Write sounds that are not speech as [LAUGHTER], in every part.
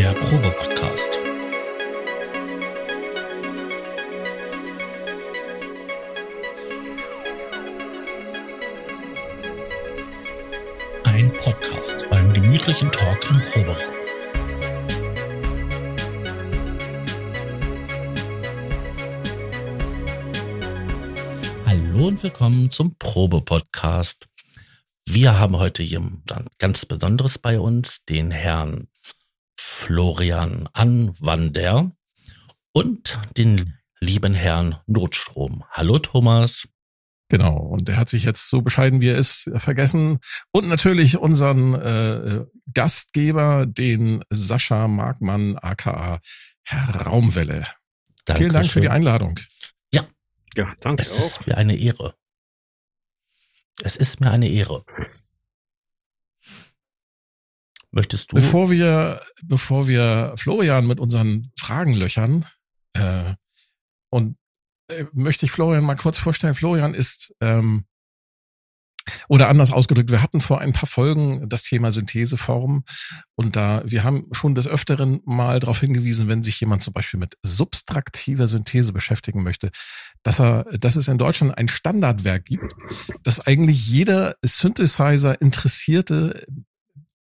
der Probe-Podcast. Ein Podcast beim gemütlichen Talk im Proberaum. Hallo und willkommen zum Probe-Podcast. Wir haben heute jemand ganz Besonderes bei uns, den Herrn Florian Anwander und den lieben Herrn Notstrom. Hallo Thomas. Genau, und er hat sich jetzt so bescheiden, wie er ist, vergessen. Und natürlich unseren äh, Gastgeber, den Sascha Markmann, aka Herr Raumwelle. Dankeschön. Vielen Dank für die Einladung. Ja. Ja, danke es auch. Es ist mir eine Ehre. Es ist mir eine Ehre. Möchtest du? Bevor wir, bevor wir Florian mit unseren Fragen löchern, äh, und äh, möchte ich Florian mal kurz vorstellen. Florian ist, ähm, oder anders ausgedrückt, wir hatten vor ein paar Folgen das Thema Syntheseform und da, wir haben schon des Öfteren mal darauf hingewiesen, wenn sich jemand zum Beispiel mit subtraktiver Synthese beschäftigen möchte, dass er, dass es in Deutschland ein Standardwerk gibt, das eigentlich jeder Synthesizer Interessierte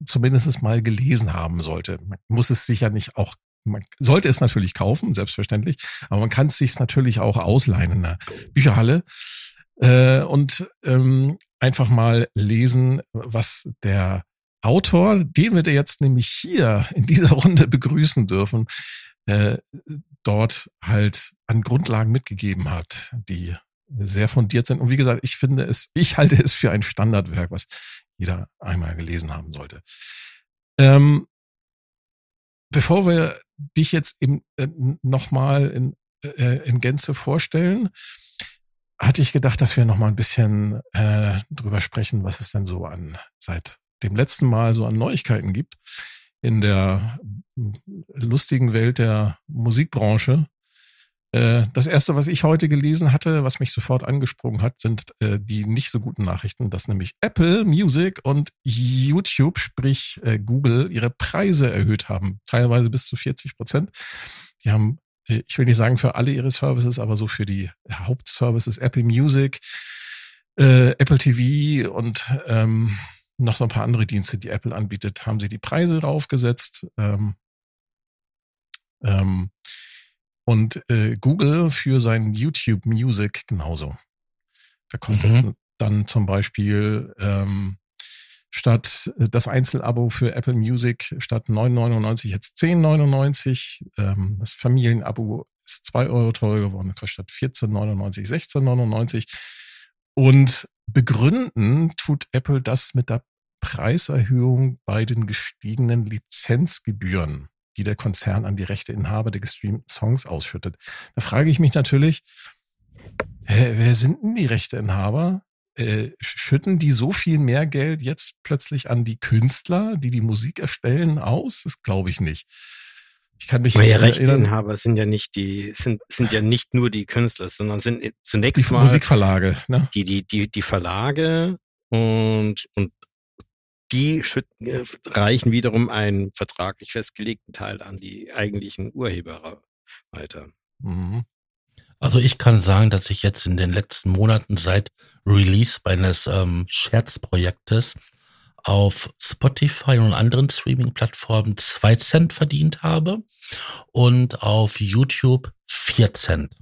zumindest mal gelesen haben sollte. Man muss es sicher nicht auch, man sollte es natürlich kaufen, selbstverständlich, aber man kann es sich natürlich auch ausleihen in der Bücherhalle äh, und ähm, einfach mal lesen, was der Autor, den wir jetzt nämlich hier in dieser Runde begrüßen dürfen, äh, dort halt an Grundlagen mitgegeben hat, die sehr fundiert sind. Und wie gesagt, ich finde es, ich halte es für ein Standardwerk, was jeder einmal gelesen haben sollte. Ähm, bevor wir dich jetzt eben äh, nochmal in, äh, in Gänze vorstellen, hatte ich gedacht, dass wir nochmal ein bisschen äh, drüber sprechen, was es denn so an seit dem letzten Mal so an Neuigkeiten gibt in der lustigen Welt der Musikbranche. Äh, das erste, was ich heute gelesen hatte, was mich sofort angesprungen hat, sind äh, die nicht so guten Nachrichten, dass nämlich Apple Music und YouTube, sprich äh, Google, ihre Preise erhöht haben, teilweise bis zu 40 Prozent. Die haben, ich will nicht sagen für alle ihre Services, aber so für die Hauptservices Apple Music, Apple TV und ähm, noch so ein paar andere Dienste, die Apple anbietet, haben sie die Preise raufgesetzt. Ähm, ähm, und äh, Google für sein YouTube Music genauso. Da kostet mhm. dann zum Beispiel ähm, statt äh, das Einzelabo für Apple Music statt 9,99 jetzt 10,99. Ähm, das Familienabo ist 2 Euro teurer geworden, kostet statt 14,99 16,99. Und begründen tut Apple das mit der Preiserhöhung bei den gestiegenen Lizenzgebühren die der Konzern an die Rechteinhaber der gestreamten Songs ausschüttet. Da frage ich mich natürlich, wer, wer sind denn die Rechteinhaber? Äh, schütten die so viel mehr Geld jetzt plötzlich an die Künstler, die die Musik erstellen, aus? Das glaube ich nicht. Ich kann mich ja, Rechteinhaber sind ja nicht die sind sind ja nicht nur die Künstler, sondern sind zunächst die mal Musikverlage, ne? die die die die Verlage und und die äh, reichen wiederum einen vertraglich festgelegten Teil an die eigentlichen Urheber weiter. Mhm. Also ich kann sagen, dass ich jetzt in den letzten Monaten seit Release meines ähm, Scherzprojektes auf Spotify und anderen Streaming-Plattformen zwei Cent verdient habe und auf YouTube vier Cent.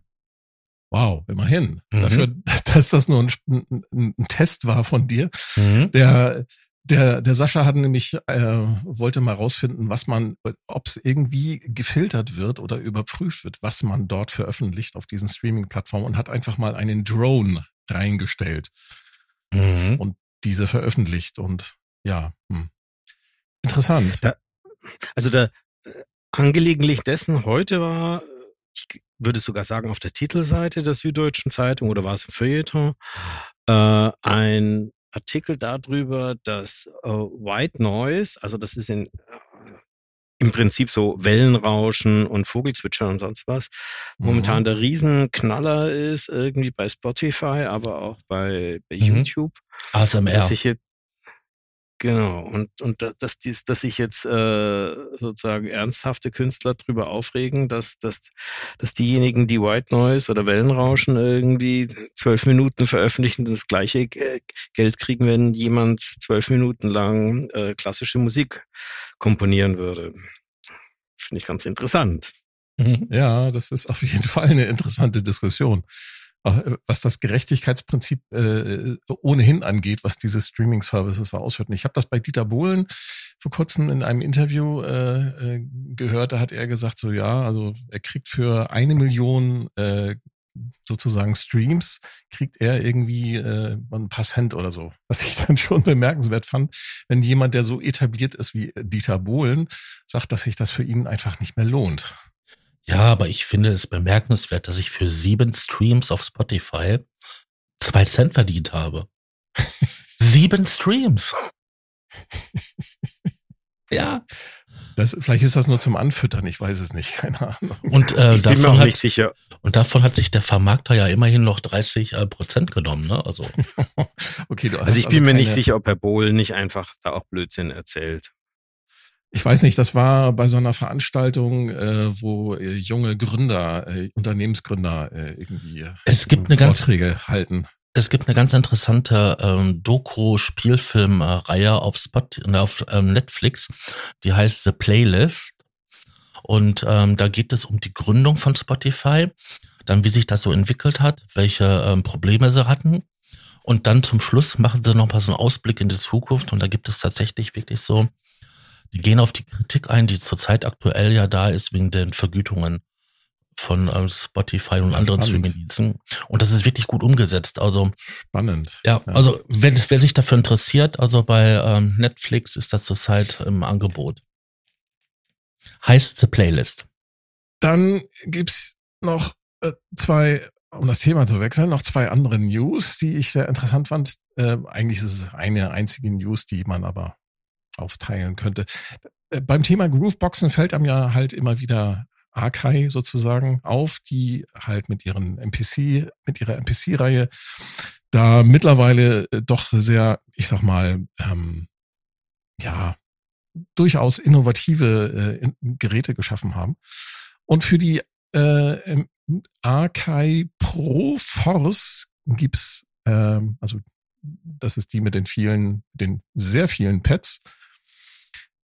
Wow, immerhin. Mhm. Dafür, [LAUGHS] dass das nur ein, ein, ein, Test war von dir, mhm. der der, der Sascha hat nämlich, äh, wollte mal rausfinden, was man, ob es irgendwie gefiltert wird oder überprüft wird, was man dort veröffentlicht auf diesen Streaming-Plattformen und hat einfach mal einen Drone reingestellt mhm. und diese veröffentlicht und ja, hm. interessant. Ja, also der äh, angelegentlich dessen heute war, ich würde sogar sagen, auf der Titelseite der Süddeutschen Zeitung oder war es im Feuilleton, äh, ein Artikel darüber, dass äh, White Noise, also das ist in, äh, im Prinzip so Wellenrauschen und Vogelzwitschern und sonst was, mhm. momentan der Riesenknaller ist, irgendwie bei Spotify, aber auch bei, bei mhm. YouTube. ASMR. Jetzt, Genau, und, und dass, dies, dass sich jetzt äh, sozusagen ernsthafte Künstler drüber aufregen, dass, dass, dass diejenigen, die White Noise oder Wellenrauschen irgendwie zwölf Minuten veröffentlichen, das gleiche Geld kriegen, wenn jemand zwölf Minuten lang äh, klassische Musik komponieren würde. Finde ich ganz interessant. Mhm. Ja, das ist auf jeden [LAUGHS] Fall eine interessante Diskussion. Äh, was das Gerechtigkeitsprinzip äh, ohnehin angeht, was diese Streaming-Services auswirken. Ich habe das bei Dieter Bohlen vor kurzem in einem Interview äh, äh, gehört. Da hat er gesagt, so ja, also er kriegt für eine Million äh, sozusagen Streams, kriegt er irgendwie äh, ein paar Cent oder so. Was ich dann schon bemerkenswert fand, wenn jemand, der so etabliert ist wie Dieter Bohlen, sagt, dass sich das für ihn einfach nicht mehr lohnt. Ja, aber ich finde es bemerkenswert, dass ich für sieben Streams auf Spotify zwei Cent verdient habe. [LAUGHS] sieben Streams. ja. Das, vielleicht ist das nur zum Anfüttern, ich weiß es nicht, keine Ahnung. Und, äh, davon hat, sicher. und davon hat sich der Vermarkter ja immerhin noch 30 äh, Prozent genommen, ne? Also. [LAUGHS] okay, du hast also ich bin also mir nicht sicher, ob Herr Bohl nicht einfach da auch Blödsinn erzählt ich weiß nicht, das war bei so einer Veranstaltung, äh, wo äh, junge Gründer, äh, Unternehmensgründer äh, irgendwie es gibt eine Vorträge ganz, halten. Es gibt eine ganz interessante ähm, Doku-Spielfilmreihe auf Spot, auf ähm, Netflix, die heißt The Playlist. Und ähm, da geht es um die Gründung von Spotify, dann wie sich das so entwickelt hat, welche ähm, Probleme sie hatten. Und dann zum Schluss machen sie noch mal so einen Ausblick in die Zukunft. Und da gibt es tatsächlich wirklich so die gehen auf die Kritik ein, die zurzeit aktuell ja da ist wegen den Vergütungen von ähm, Spotify und ja, anderen Streamingdiensten. Und das ist wirklich gut umgesetzt. Also spannend. Ja, ja. also wer, wer sich dafür interessiert, also bei ähm, Netflix ist das zurzeit im Angebot. Heißt The Playlist. Dann gibt's noch äh, zwei, um das Thema zu wechseln, noch zwei andere News, die ich sehr interessant fand. Äh, eigentlich ist es eine einzige News, die man aber aufteilen könnte. Äh, beim Thema Grooveboxen fällt einem ja halt immer wieder Arkai sozusagen auf, die halt mit ihren MPC, mit ihrer MPC-Reihe da mittlerweile äh, doch sehr, ich sag mal, ähm, ja, durchaus innovative äh, Geräte geschaffen haben. Und für die äh, Arkai Pro Force gibt's, ähm, also das ist die mit den vielen, den sehr vielen Pads,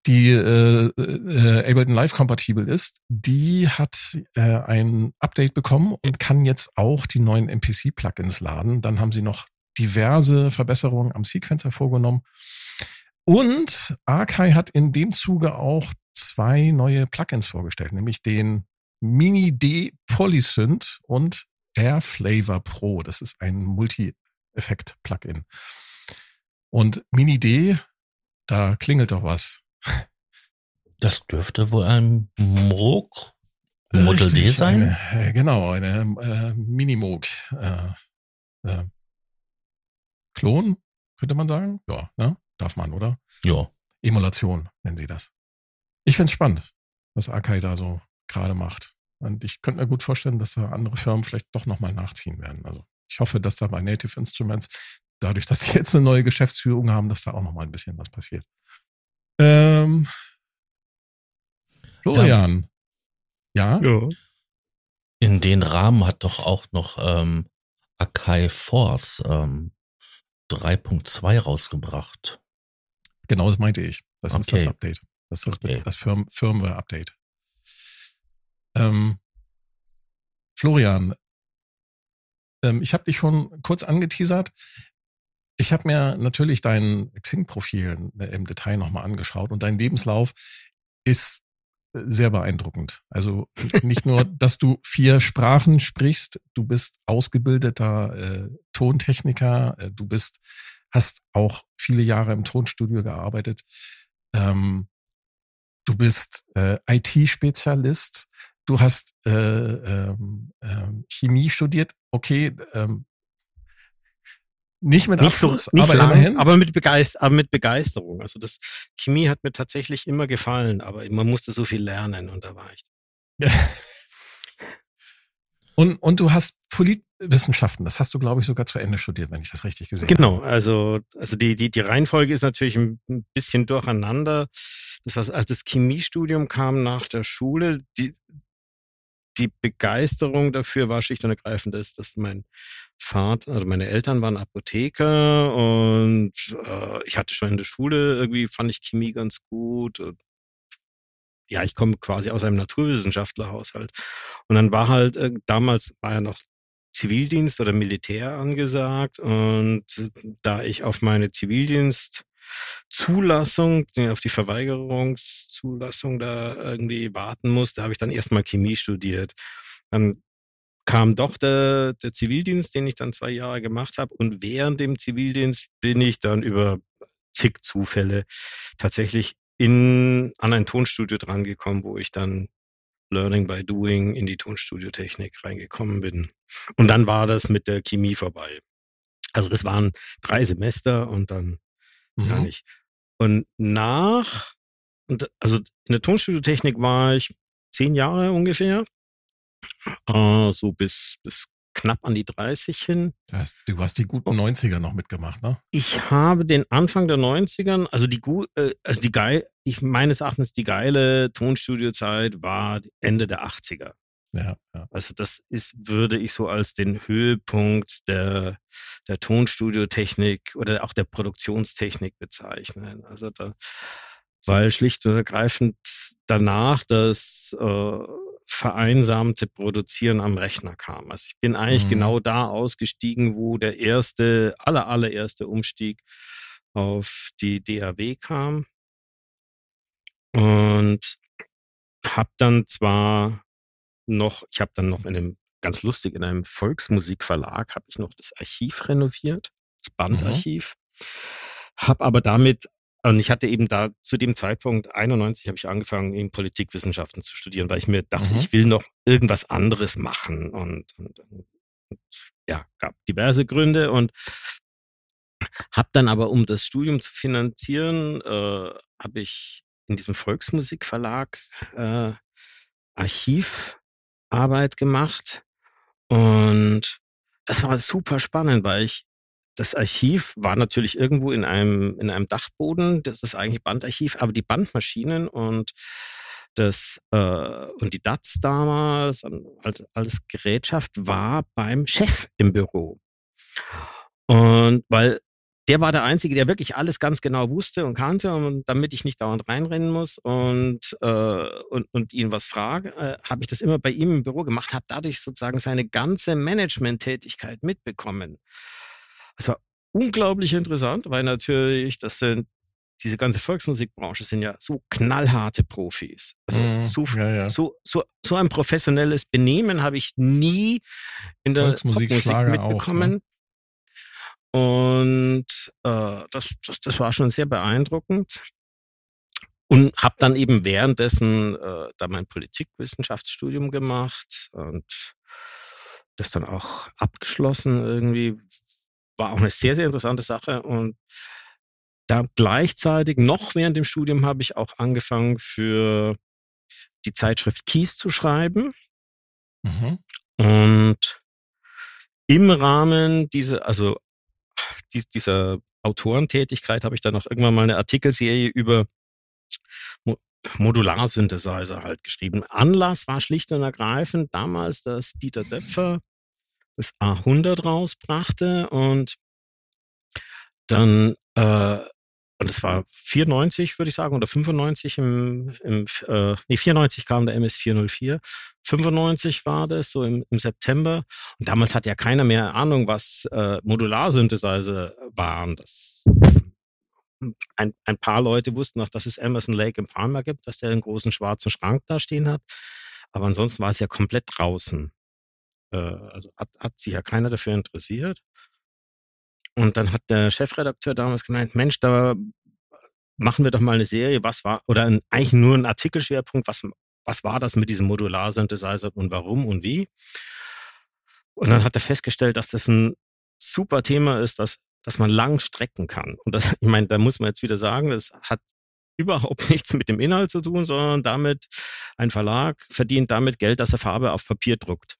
die äh, äh, Ableton Live kompatibel ist, die hat äh, ein Update bekommen und kann jetzt auch die neuen MPC-Plugins laden. Dann haben sie noch diverse Verbesserungen am Sequencer vorgenommen. Und Arkai hat in dem Zuge auch zwei neue Plugins vorgestellt, nämlich den Mini D Polysynth und Air Flavor Pro. Das ist ein Multi-Effekt-Plugin. Und Mini D, da klingelt doch was. Das dürfte wohl ein Moog Model Richtig, D sein. Eine, äh, genau, eine äh, Minimoog. Äh, äh, Klon, könnte man sagen? Ja, ne? Darf man, oder? Ja. Emulation nennen sie das. Ich finde es spannend, was Akai da so gerade macht. Und ich könnte mir gut vorstellen, dass da andere Firmen vielleicht doch nochmal nachziehen werden. Also ich hoffe, dass da bei Native Instruments, dadurch, dass sie jetzt eine neue Geschäftsführung haben, dass da auch nochmal ein bisschen was passiert. Ähm, Florian. Ja. ja. In den Rahmen hat doch auch noch ähm, Akai Force ähm, 3.2 rausgebracht. Genau, das meinte ich. Das okay. ist das Update. Das ist das, okay. das Firm Firmware-Update. Ähm, Florian, ähm, ich habe dich schon kurz angeteasert. Ich habe mir natürlich dein Xing-Profil äh, im Detail nochmal angeschaut und dein Lebenslauf ist sehr beeindruckend. Also nicht nur, [LAUGHS] dass du vier Sprachen sprichst, du bist ausgebildeter äh, Tontechniker, äh, du bist, hast auch viele Jahre im Tonstudio gearbeitet, ähm, du bist äh, IT-Spezialist, du hast äh, ähm, ähm, Chemie studiert. Okay, ähm, nicht mit nicht Abschluss, so, nicht aber lang, immerhin. Aber mit, Begeist, aber mit Begeisterung. Also das Chemie hat mir tatsächlich immer gefallen, aber man musste so viel lernen und da war ich. und [LAUGHS] Und, und du hast Politwissenschaften, das hast du, glaube ich, sogar zu Ende studiert, wenn ich das richtig gesehen genau, habe. Genau, also, also die, die, die Reihenfolge ist natürlich ein bisschen durcheinander. Das war, also das Chemiestudium kam nach der Schule. Die, die Begeisterung dafür war schlicht und ergreifend, dass, dass mein Vater, also meine Eltern waren Apotheker und äh, ich hatte schon in der Schule irgendwie fand ich Chemie ganz gut. Und, ja, ich komme quasi aus einem Naturwissenschaftlerhaushalt. Und dann war halt, äh, damals war ja noch Zivildienst oder Militär angesagt. Und da ich auf meine Zivildienst Zulassung, auf die Verweigerungszulassung da irgendwie warten musste, habe ich dann erstmal Chemie studiert. Dann kam doch der, der Zivildienst, den ich dann zwei Jahre gemacht habe. Und während dem Zivildienst bin ich dann über zig Zufälle tatsächlich in, an ein Tonstudio drangekommen, wo ich dann Learning by Doing in die Tonstudiotechnik reingekommen bin. Und dann war das mit der Chemie vorbei. Also das waren drei Semester und dann mhm. gar nicht. Und nach, und also in der Tonstudiotechnik war ich zehn Jahre ungefähr, äh, so bis, bis knapp an die 30 hin. Das, du hast die guten 90er noch mitgemacht, ne? Ich habe den Anfang der 90ern, also die gut, äh, also die geil, ich meines Erachtens die geile Tonstudiozeit war Ende der 80er. Ja, ja. Also das ist, würde ich so als den Höhepunkt der, der Tonstudiotechnik oder auch der Produktionstechnik bezeichnen. Also da, weil schlicht und ergreifend danach das äh, vereinsamte Produzieren am Rechner kam. Also ich bin eigentlich mhm. genau da ausgestiegen, wo der erste, aller, allererste Umstieg auf die DAW kam. Und habe dann zwar noch, ich habe dann noch in einem, ganz lustig, in einem Volksmusikverlag habe ich noch das Archiv renoviert, das Bandarchiv. Mhm. Habe aber damit und ich hatte eben da zu dem Zeitpunkt 91 habe ich angefangen, eben Politikwissenschaften zu studieren, weil ich mir dachte, mhm. ich will noch irgendwas anderes machen und, und, und ja, gab diverse Gründe und habe dann aber, um das Studium zu finanzieren, äh, habe ich in diesem Volksmusikverlag äh, Archivarbeit gemacht und das war super spannend, weil ich das Archiv war natürlich irgendwo in einem, in einem Dachboden. Das ist eigentlich Bandarchiv, aber die Bandmaschinen und das äh, und die DATS damals als, als Gerätschaft war beim Chef im Büro. Und weil der war der Einzige, der wirklich alles ganz genau wusste und kannte und damit ich nicht dauernd reinrennen muss und, äh, und, und ihn was frage, äh, habe ich das immer bei ihm im Büro gemacht, habe dadurch sozusagen seine ganze Management-Tätigkeit mitbekommen. Es war unglaublich interessant, weil natürlich, das sind diese ganze Volksmusikbranche sind ja so knallharte Profis. Also mm, so, ja, ja. So, so, so ein professionelles Benehmen habe ich nie in der Popmusik mitbekommen. Auch, ne? Und äh, das, das, das war schon sehr beeindruckend. Und habe dann eben währenddessen äh, da mein Politikwissenschaftsstudium gemacht und das dann auch abgeschlossen irgendwie, war auch eine sehr, sehr interessante Sache. Und da gleichzeitig, noch während dem Studium, habe ich auch angefangen für die Zeitschrift Kies zu schreiben. Mhm. Und im Rahmen dieser, also dieser Autorentätigkeit habe ich dann auch irgendwann mal eine Artikelserie über Modularsynthesizer halt geschrieben. Anlass war schlicht und ergreifend damals, dass Dieter Döpfer das A100 rausbrachte und dann, äh, und das war 94, würde ich sagen, oder 95 im, im äh, nee, 94 kam der MS404. 95 war das, so im, im September. Und damals hat ja keiner mehr Ahnung, was äh, Modularsynthesizer waren. Das ein, ein paar Leute wussten noch, dass es Emerson Lake im Palmer gibt, dass der einen großen schwarzen Schrank da stehen hat. Aber ansonsten war es ja komplett draußen. Äh, also hat, hat sich ja keiner dafür interessiert. Und dann hat der Chefredakteur damals gemeint, Mensch, da machen wir doch mal eine Serie, was war, oder ein, eigentlich nur ein Artikelschwerpunkt, was, was war das mit diesem Modular-Synthesizer und warum und wie? Und dann hat er festgestellt, dass das ein super Thema ist, dass, dass man lang strecken kann. Und das, [LAUGHS] ich meine, da muss man jetzt wieder sagen, das hat überhaupt [LAUGHS] nichts mit dem Inhalt zu tun, sondern damit, ein Verlag verdient damit Geld, dass er Farbe auf Papier druckt.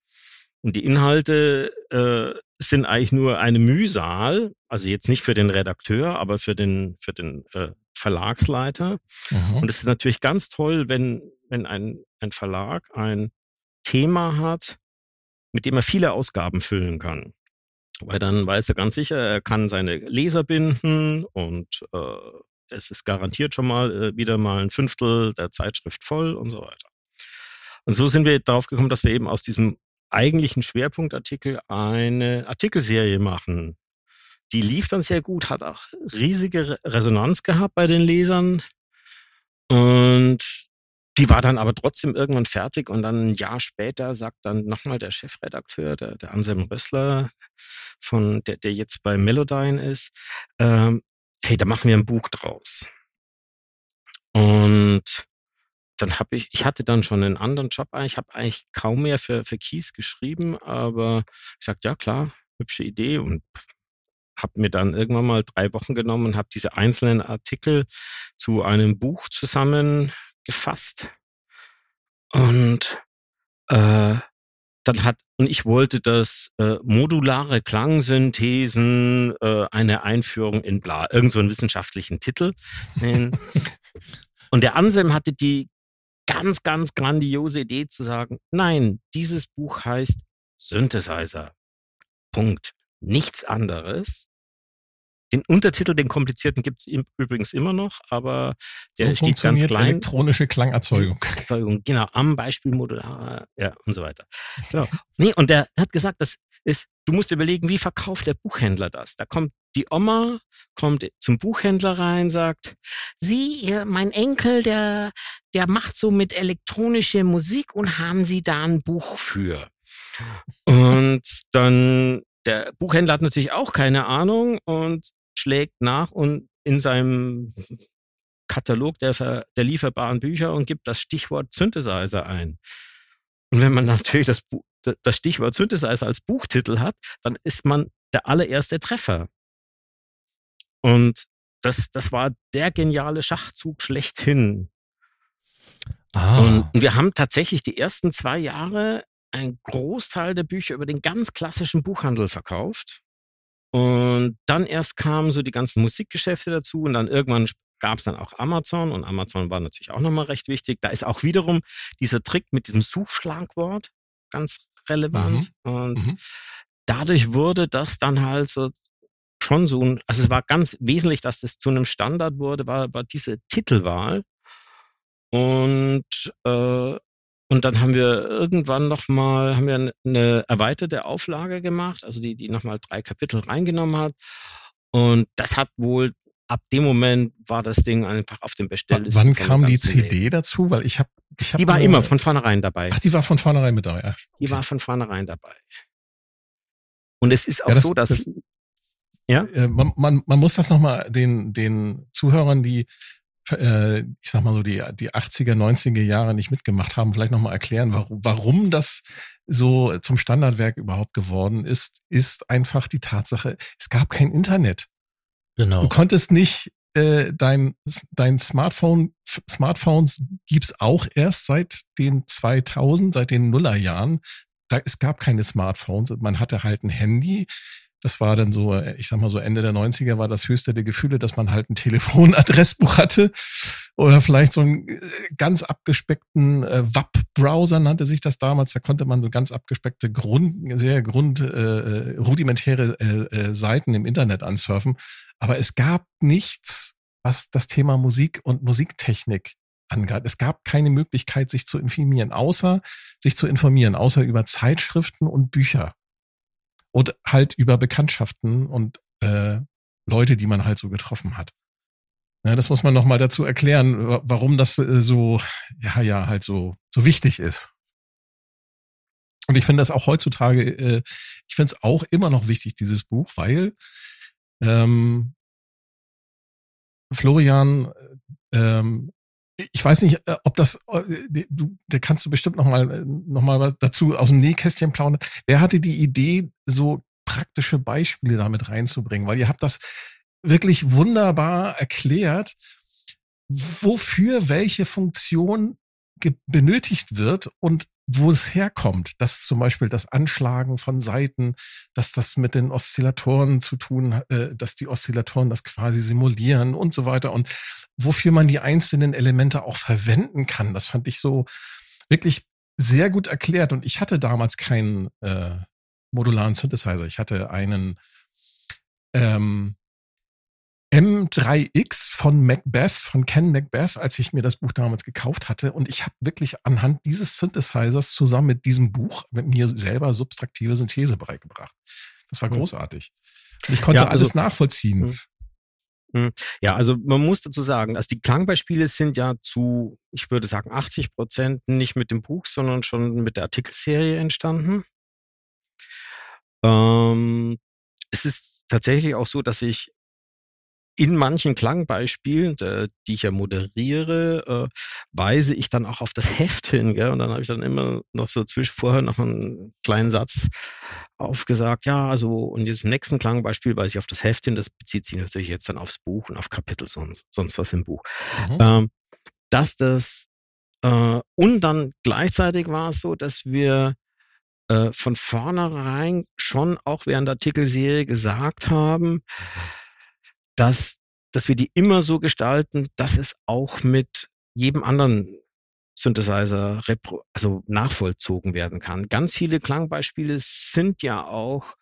Und die Inhalte äh, sind eigentlich nur eine Mühsal, also jetzt nicht für den Redakteur, aber für den, für den äh, Verlagsleiter. Mhm. Und es ist natürlich ganz toll, wenn, wenn ein, ein Verlag ein Thema hat, mit dem er viele Ausgaben füllen kann. Weil dann weiß er ganz sicher, er kann seine Leser binden und äh, es ist garantiert schon mal äh, wieder mal ein Fünftel der Zeitschrift voll und so weiter. Und so sind wir darauf gekommen, dass wir eben aus diesem eigentlichen Schwerpunktartikel eine Artikelserie machen. Die lief dann sehr gut, hat auch riesige Resonanz gehabt bei den Lesern. Und die war dann aber trotzdem irgendwann fertig und dann ein Jahr später sagt dann nochmal der Chefredakteur, der, der Anselm Rössler, von, der, der jetzt bei Melodyne ist, ähm, hey, da machen wir ein Buch draus. Und dann habe ich, ich hatte dann schon einen anderen Job, ich habe eigentlich kaum mehr für, für Kies geschrieben, aber ich sagte, ja klar, hübsche Idee und habe mir dann irgendwann mal drei Wochen genommen und habe diese einzelnen Artikel zu einem Buch zusammengefasst. Und äh, dann hat, und ich wollte das äh, modulare Klangsynthesen, äh, eine Einführung in bla, irgend so einen wissenschaftlichen Titel. [LAUGHS] und der Anselm hatte die ganz, ganz grandiose Idee zu sagen, nein, dieses Buch heißt Synthesizer. Punkt. Nichts anderes. Den Untertitel, den komplizierten gibt es übrigens immer noch, aber der so steht ganz klein. elektronische Klangerzeugung. [LAUGHS] Genau, am Beispiel modular, ja, und so weiter. Genau. Nee, und der hat gesagt, das ist, du musst überlegen, wie verkauft der Buchhändler das? Da kommt die Oma, kommt zum Buchhändler rein, sagt, Sie, mein Enkel, der, der macht so mit elektronischer Musik und haben Sie da ein Buch für? Und dann, der Buchhändler hat natürlich auch keine Ahnung und schlägt nach und in seinem Katalog der, der lieferbaren Bücher und gibt das Stichwort Synthesizer ein. Und wenn man natürlich das, das Stichwort Synthesizer als Buchtitel hat, dann ist man der allererste Treffer. Und das, das war der geniale Schachzug schlechthin. Ah. Und wir haben tatsächlich die ersten zwei Jahre einen Großteil der Bücher über den ganz klassischen Buchhandel verkauft. Und dann erst kamen so die ganzen Musikgeschäfte dazu und dann irgendwann gab es dann auch Amazon und Amazon war natürlich auch nochmal recht wichtig. Da ist auch wiederum dieser Trick mit diesem Suchschlagwort ganz relevant. Mhm. Und mhm. dadurch wurde das dann halt so schon so ein, also es war ganz wesentlich, dass das zu einem Standard wurde, war, war diese Titelwahl. Und äh, und dann haben wir irgendwann nochmal, haben wir eine erweiterte Auflage gemacht, also die, die nochmal drei Kapitel reingenommen hat. Und das hat wohl, ab dem Moment war das Ding einfach auf dem Bestelllisten. Wann kam die CD Leben. dazu? Weil ich habe, ich hab Die war immer von vornherein dabei. Ach, die war von vornherein mit dabei. Ja. Die war von vornherein dabei. Und es ist auch ja, das, so, dass das, ja? Äh, man, man, man muss das nochmal den, den Zuhörern, die äh, ich sag mal so, die, die 80er, 90er Jahre nicht mitgemacht haben, vielleicht nochmal erklären, warum, warum das so zum Standardwerk überhaupt geworden ist, ist einfach die Tatsache, es gab kein Internet. Genau. Du konntest nicht äh, dein, dein Smartphone, Smartphones gibt's auch erst seit den 2000, seit den Nullerjahren. Da, es gab keine Smartphones. Man hatte halt ein Handy. Das war dann so, ich sag mal so Ende der 90er war das höchste der Gefühle, dass man halt ein Telefonadressbuch hatte oder vielleicht so einen äh, ganz abgespeckten äh, WAP-Browser nannte sich das damals. Da konnte man so ganz abgespeckte Grund, sehr grund, äh, äh, rudimentäre äh, äh, Seiten im Internet ansurfen. Aber es gab nichts, was das Thema Musik und Musiktechnik angeht. Es gab keine Möglichkeit, sich zu informieren, außer sich zu informieren, außer über Zeitschriften und Bücher und halt über Bekanntschaften und äh, Leute, die man halt so getroffen hat. Ja, das muss man nochmal dazu erklären, warum das äh, so, ja, ja, halt so, so wichtig ist. Und ich finde das auch heutzutage, äh, ich finde es auch immer noch wichtig, dieses Buch, weil ähm, Florian ähm, ich weiß nicht, äh, ob das, äh, du, da kannst du bestimmt noch mal, äh, noch mal was dazu aus dem Nähkästchen plaudern. Wer hatte die Idee, so praktische Beispiele damit reinzubringen? Weil ihr habt das wirklich wunderbar erklärt, wofür welche Funktion benötigt wird und wo es herkommt, dass zum Beispiel das Anschlagen von Seiten, dass das mit den Oszillatoren zu tun, äh, dass die Oszillatoren das quasi simulieren und so weiter und wofür man die einzelnen Elemente auch verwenden kann. Das fand ich so wirklich sehr gut erklärt und ich hatte damals keinen äh, modularen Synthesizer. Ich hatte einen ähm, M3X von Macbeth, von Ken Macbeth, als ich mir das Buch damals gekauft hatte. Und ich habe wirklich anhand dieses Synthesizers zusammen mit diesem Buch mit mir selber subtraktive Synthese beigebracht. Das war hm. großartig. Und ich konnte ja, also, alles nachvollziehen. Hm. Hm. Ja, also man muss dazu sagen, also die Klangbeispiele sind ja zu, ich würde sagen, 80 Prozent nicht mit dem Buch, sondern schon mit der Artikelserie entstanden. Ähm, es ist tatsächlich auch so, dass ich in manchen Klangbeispielen, äh, die ich ja moderiere, äh, weise ich dann auch auf das [LAUGHS] Heft hin. Gell? Und dann habe ich dann immer noch so zwischen vorher noch einen kleinen Satz aufgesagt. Ja, also und jetzt im nächsten Klangbeispiel weise ich auf das Heft hin. Das bezieht sich natürlich jetzt dann aufs Buch und auf Kapitel sonst, sonst was im Buch. Mhm. Ähm, dass das äh, und dann gleichzeitig war es so, dass wir von vornherein schon auch während der Artikelserie gesagt haben, dass, dass wir die immer so gestalten, dass es auch mit jedem anderen Synthesizer also nachvollzogen werden kann. Ganz viele Klangbeispiele sind ja auch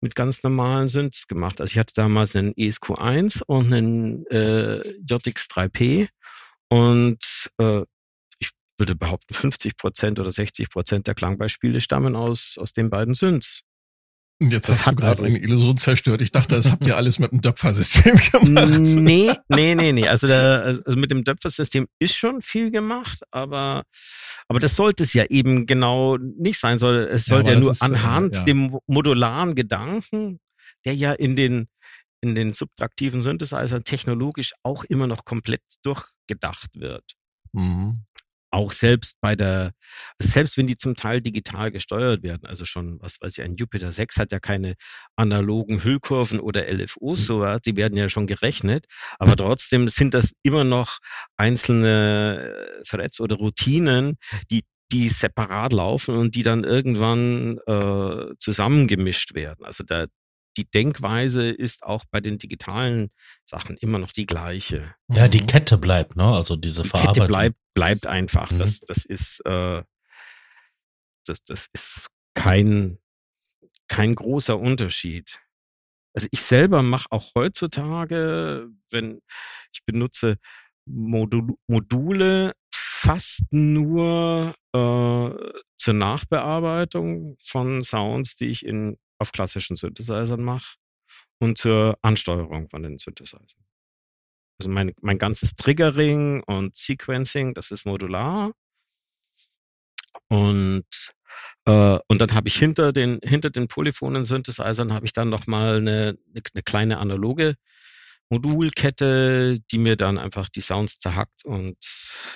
mit ganz normalen Synths gemacht. Also ich hatte damals einen ESQ1 und einen äh, JX3P und äh, ich würde behaupten, 50 Prozent oder 60 Prozent der Klangbeispiele stammen aus, aus den beiden Synths. Jetzt das hast du gerade also, eine Illusion zerstört. Ich dachte, das habt ihr alles mit dem Döpfer-System [LAUGHS] gemacht. Nee, nee, nee, nee. Also, der, also mit dem Döpfer-System ist schon viel gemacht, aber, aber das sollte es ja eben genau nicht sein. Soll, es sollte ja, ja nur ist, äh, anhand ja. dem modularen Gedanken, der ja in den, in den subtraktiven Synthesizern technologisch auch immer noch komplett durchgedacht wird. Mhm auch selbst bei der, selbst wenn die zum Teil digital gesteuert werden, also schon, was weiß ich, ein Jupiter 6 hat ja keine analogen Hüllkurven oder LFOs, mhm. so die werden ja schon gerechnet, aber trotzdem sind das immer noch einzelne äh, Threads oder Routinen, die die separat laufen und die dann irgendwann äh, zusammengemischt werden. Also da, die Denkweise ist auch bei den digitalen Sachen immer noch die gleiche. Ja, die mhm. Kette bleibt, ne? Also diese die Verarbeitung. Kette bleibt, bleibt einfach. Mhm. Das, das ist, äh, das, das ist kein, kein großer Unterschied. Also ich selber mache auch heutzutage, wenn ich benutze Modul, Module fast nur äh, zur Nachbearbeitung von Sounds, die ich in auf klassischen Synthesizern mache und zur Ansteuerung von den Synthesizern. Also mein, mein ganzes Triggering und Sequencing, das ist modular. Und, äh, und dann habe ich hinter den, hinter den polyphonen Synthesizern habe ich dann nochmal eine, eine kleine analoge Modulkette, die mir dann einfach die Sounds zerhackt und,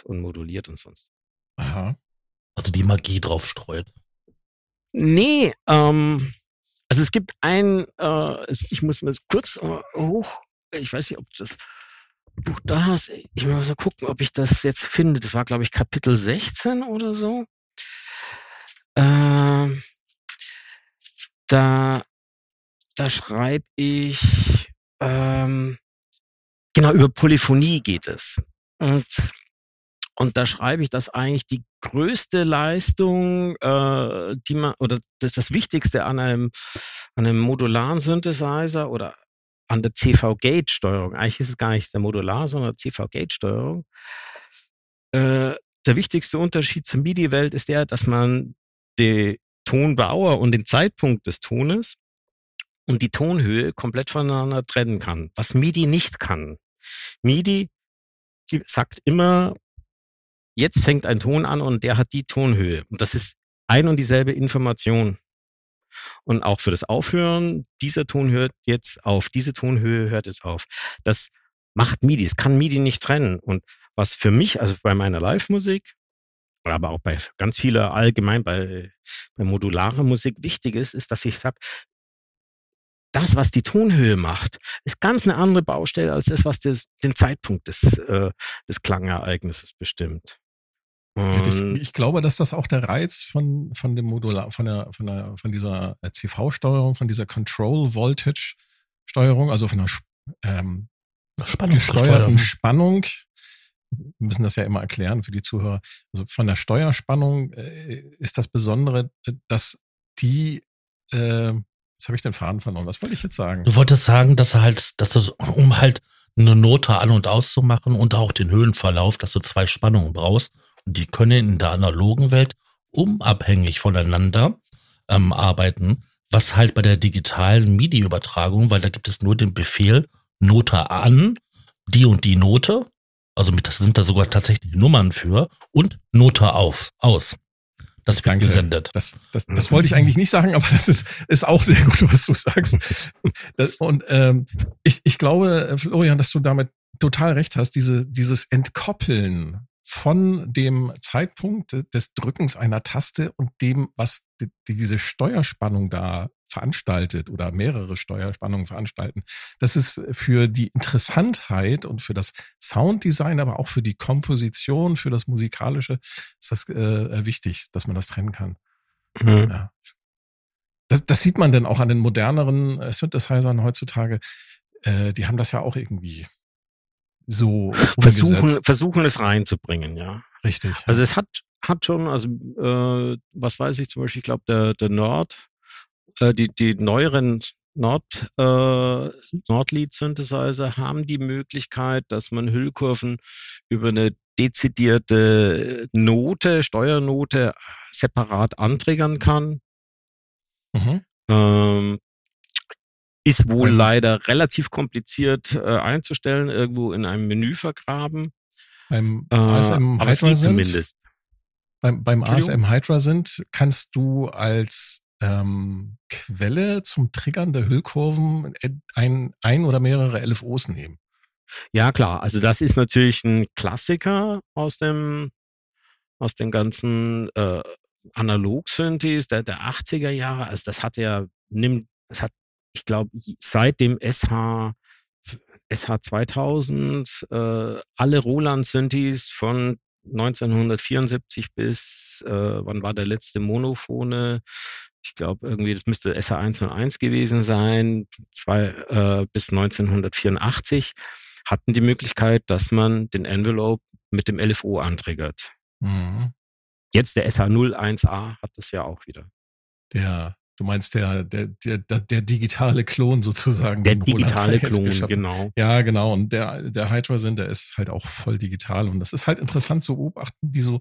und moduliert und sonst. Aha. Also die Magie drauf streut. Nee, ähm, also es gibt ein, äh, ich muss mal kurz äh, hoch, ich weiß nicht, ob du das Buch da hast. Ich muss mal gucken, ob ich das jetzt finde. Das war, glaube ich, Kapitel 16 oder so. Ähm, da, da schreibe ich, ähm, genau, über Polyphonie geht es. Und und da schreibe ich, dass eigentlich die größte Leistung, äh, die man, oder das, das Wichtigste an einem, an einem modularen Synthesizer oder an der CV-Gate-Steuerung, eigentlich ist es gar nicht der Modular, sondern CV-Gate-Steuerung, äh, der wichtigste Unterschied zur MIDI-Welt ist der, dass man die Tonbauer und den Zeitpunkt des Tones und die Tonhöhe komplett voneinander trennen kann, was MIDI nicht kann. MIDI sagt immer, jetzt fängt ein Ton an und der hat die Tonhöhe. Und das ist ein und dieselbe Information. Und auch für das Aufhören, dieser Ton hört jetzt auf, diese Tonhöhe hört jetzt auf. Das macht MIDI, es kann MIDI nicht trennen. Und was für mich, also bei meiner Live-Musik, aber auch bei ganz vieler allgemein bei, bei modularer Musik wichtig ist, ist, dass ich sage, das, was die Tonhöhe macht, ist ganz eine andere Baustelle als das, was das, den Zeitpunkt des, äh, des Klangereignisses bestimmt. Ich, ich, glaube, dass das auch der Reiz von, von dem Modular, von der, von der, von dieser CV-Steuerung, von dieser Control Voltage Steuerung, also von der ähm, gesteuerten Spannung. Wir müssen das ja immer erklären für die Zuhörer. Also von der Steuerspannung äh, ist das Besondere, dass die, äh, jetzt habe ich den Faden verloren. Was wollte ich jetzt sagen? Du wolltest sagen, dass er halt, dass du, um halt eine Note an- und auszumachen und auch den Höhenverlauf, dass du zwei Spannungen brauchst. Die können in der analogen Welt unabhängig voneinander ähm, arbeiten, was halt bei der digitalen MIDI-Übertragung, weil da gibt es nur den Befehl Note an, die und die Note, also mit, sind da sogar tatsächlich Nummern für, und Note auf, aus. Das wird Danke. gesendet. Das, das, das wollte ich eigentlich nicht sagen, aber das ist, ist auch sehr gut, was du sagst. [LAUGHS] Das, und ähm, ich, ich glaube, Florian, dass du damit total recht hast, diese, dieses Entkoppeln von dem Zeitpunkt des Drückens einer Taste und dem, was die, diese Steuerspannung da veranstaltet oder mehrere Steuerspannungen veranstalten. Das ist für die Interessantheit und für das Sounddesign, aber auch für die Komposition, für das Musikalische ist das äh, wichtig, dass man das trennen kann. Mhm. Ja. Das, das, sieht man denn auch an den moderneren äh, Synthesizern heutzutage. Äh, die haben das ja auch irgendwie so versuchen, versuchen es reinzubringen, ja. Richtig. Also es hat hat schon, also äh, was weiß ich zum Beispiel, ich glaube der der Nord äh, die, die neueren Nord, äh, Nordlead-Synthesizer haben die Möglichkeit, dass man Hüllkurven über eine dezidierte Note, Steuernote separat antriggern kann. Mhm. Ähm, ist wohl leider relativ komplizierт äh, einzustellen, irgendwo in einem Menü vergraben. Beim ASM äh, Hydra sind, beim, beim ASM Hydra sind, kannst du als ähm, Quelle zum Triggern der Hüllkurven ein, ein oder mehrere LFOs nehmen. Ja, klar. Also das ist natürlich ein Klassiker aus dem, aus den ganzen äh, Analog-Synthes der, der 80er Jahre. Also das hat ja, nimmt, es hat, ich glaube, seit dem SH SH 2000 äh, alle Roland-Synthes von 1974 bis, äh, wann war der letzte Monophone? Ich glaube, irgendwie, das müsste SH101 gewesen sein, zwei, äh, bis 1984, hatten die Möglichkeit, dass man den Envelope mit dem LFO antriggert. Mhm. Jetzt der SH01A hat das ja auch wieder. Der Du meinst der, der, der, der, digitale Klon sozusagen. Der digitale Klon, genau. Ja, genau. Und der, der Hydra-Sinn, der ist halt auch voll digital. Und das ist halt interessant zu beobachten, wie so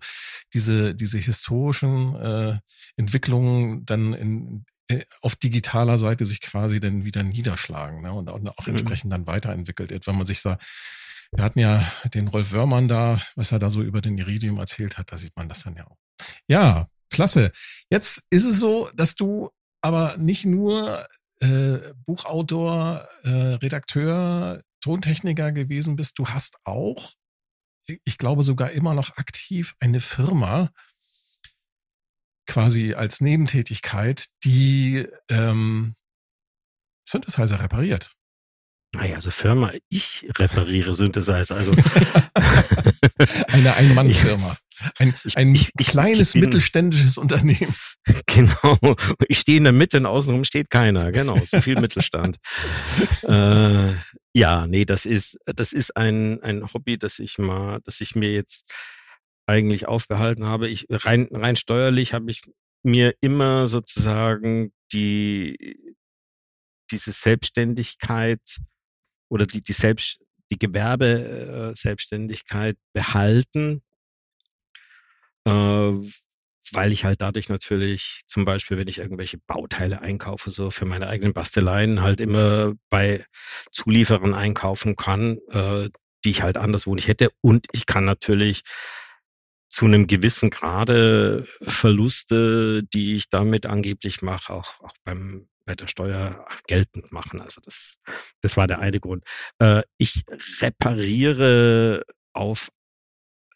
diese, diese historischen äh, Entwicklungen dann in, äh, auf digitaler Seite sich quasi dann wieder niederschlagen ne? und auch, auch mhm. entsprechend dann weiterentwickelt wird. Wenn man sich da, wir hatten ja den Rolf Wörmann da, was er da so über den Iridium erzählt hat, da sieht man das dann ja auch. Ja, klasse. Jetzt ist es so, dass du aber nicht nur äh, Buchautor, äh, Redakteur, Tontechniker gewesen bist, du hast auch, ich glaube sogar immer noch aktiv eine Firma, quasi als Nebentätigkeit, die ähm, Synthesizer repariert. Naja, also Firma, ich repariere Synthesizer. Also [LAUGHS] [LAUGHS] eine Ein-Mann-Firma. Ein, ein ich, ich, kleines ich mittelständisches Unternehmen. [LAUGHS] Genau. Ich stehe in der Mitte und außenrum steht keiner. Genau. So viel Mittelstand. [LAUGHS] äh, ja, nee, das ist, das ist ein, ein Hobby, das ich mal, das ich mir jetzt eigentlich aufbehalten habe. Ich, rein, rein steuerlich habe ich mir immer sozusagen die, diese Selbstständigkeit oder die, die Selbst, die Gewerbe-Selbstständigkeit behalten, äh, weil ich halt dadurch natürlich zum Beispiel, wenn ich irgendwelche Bauteile einkaufe, so für meine eigenen Basteleien, halt immer bei Zulieferern einkaufen kann, äh, die ich halt anderswo nicht hätte. Und ich kann natürlich zu einem gewissen Grade Verluste, die ich damit angeblich mache, auch, auch beim bei der Steuer geltend machen. Also das, das war der eine Grund. Äh, ich repariere auf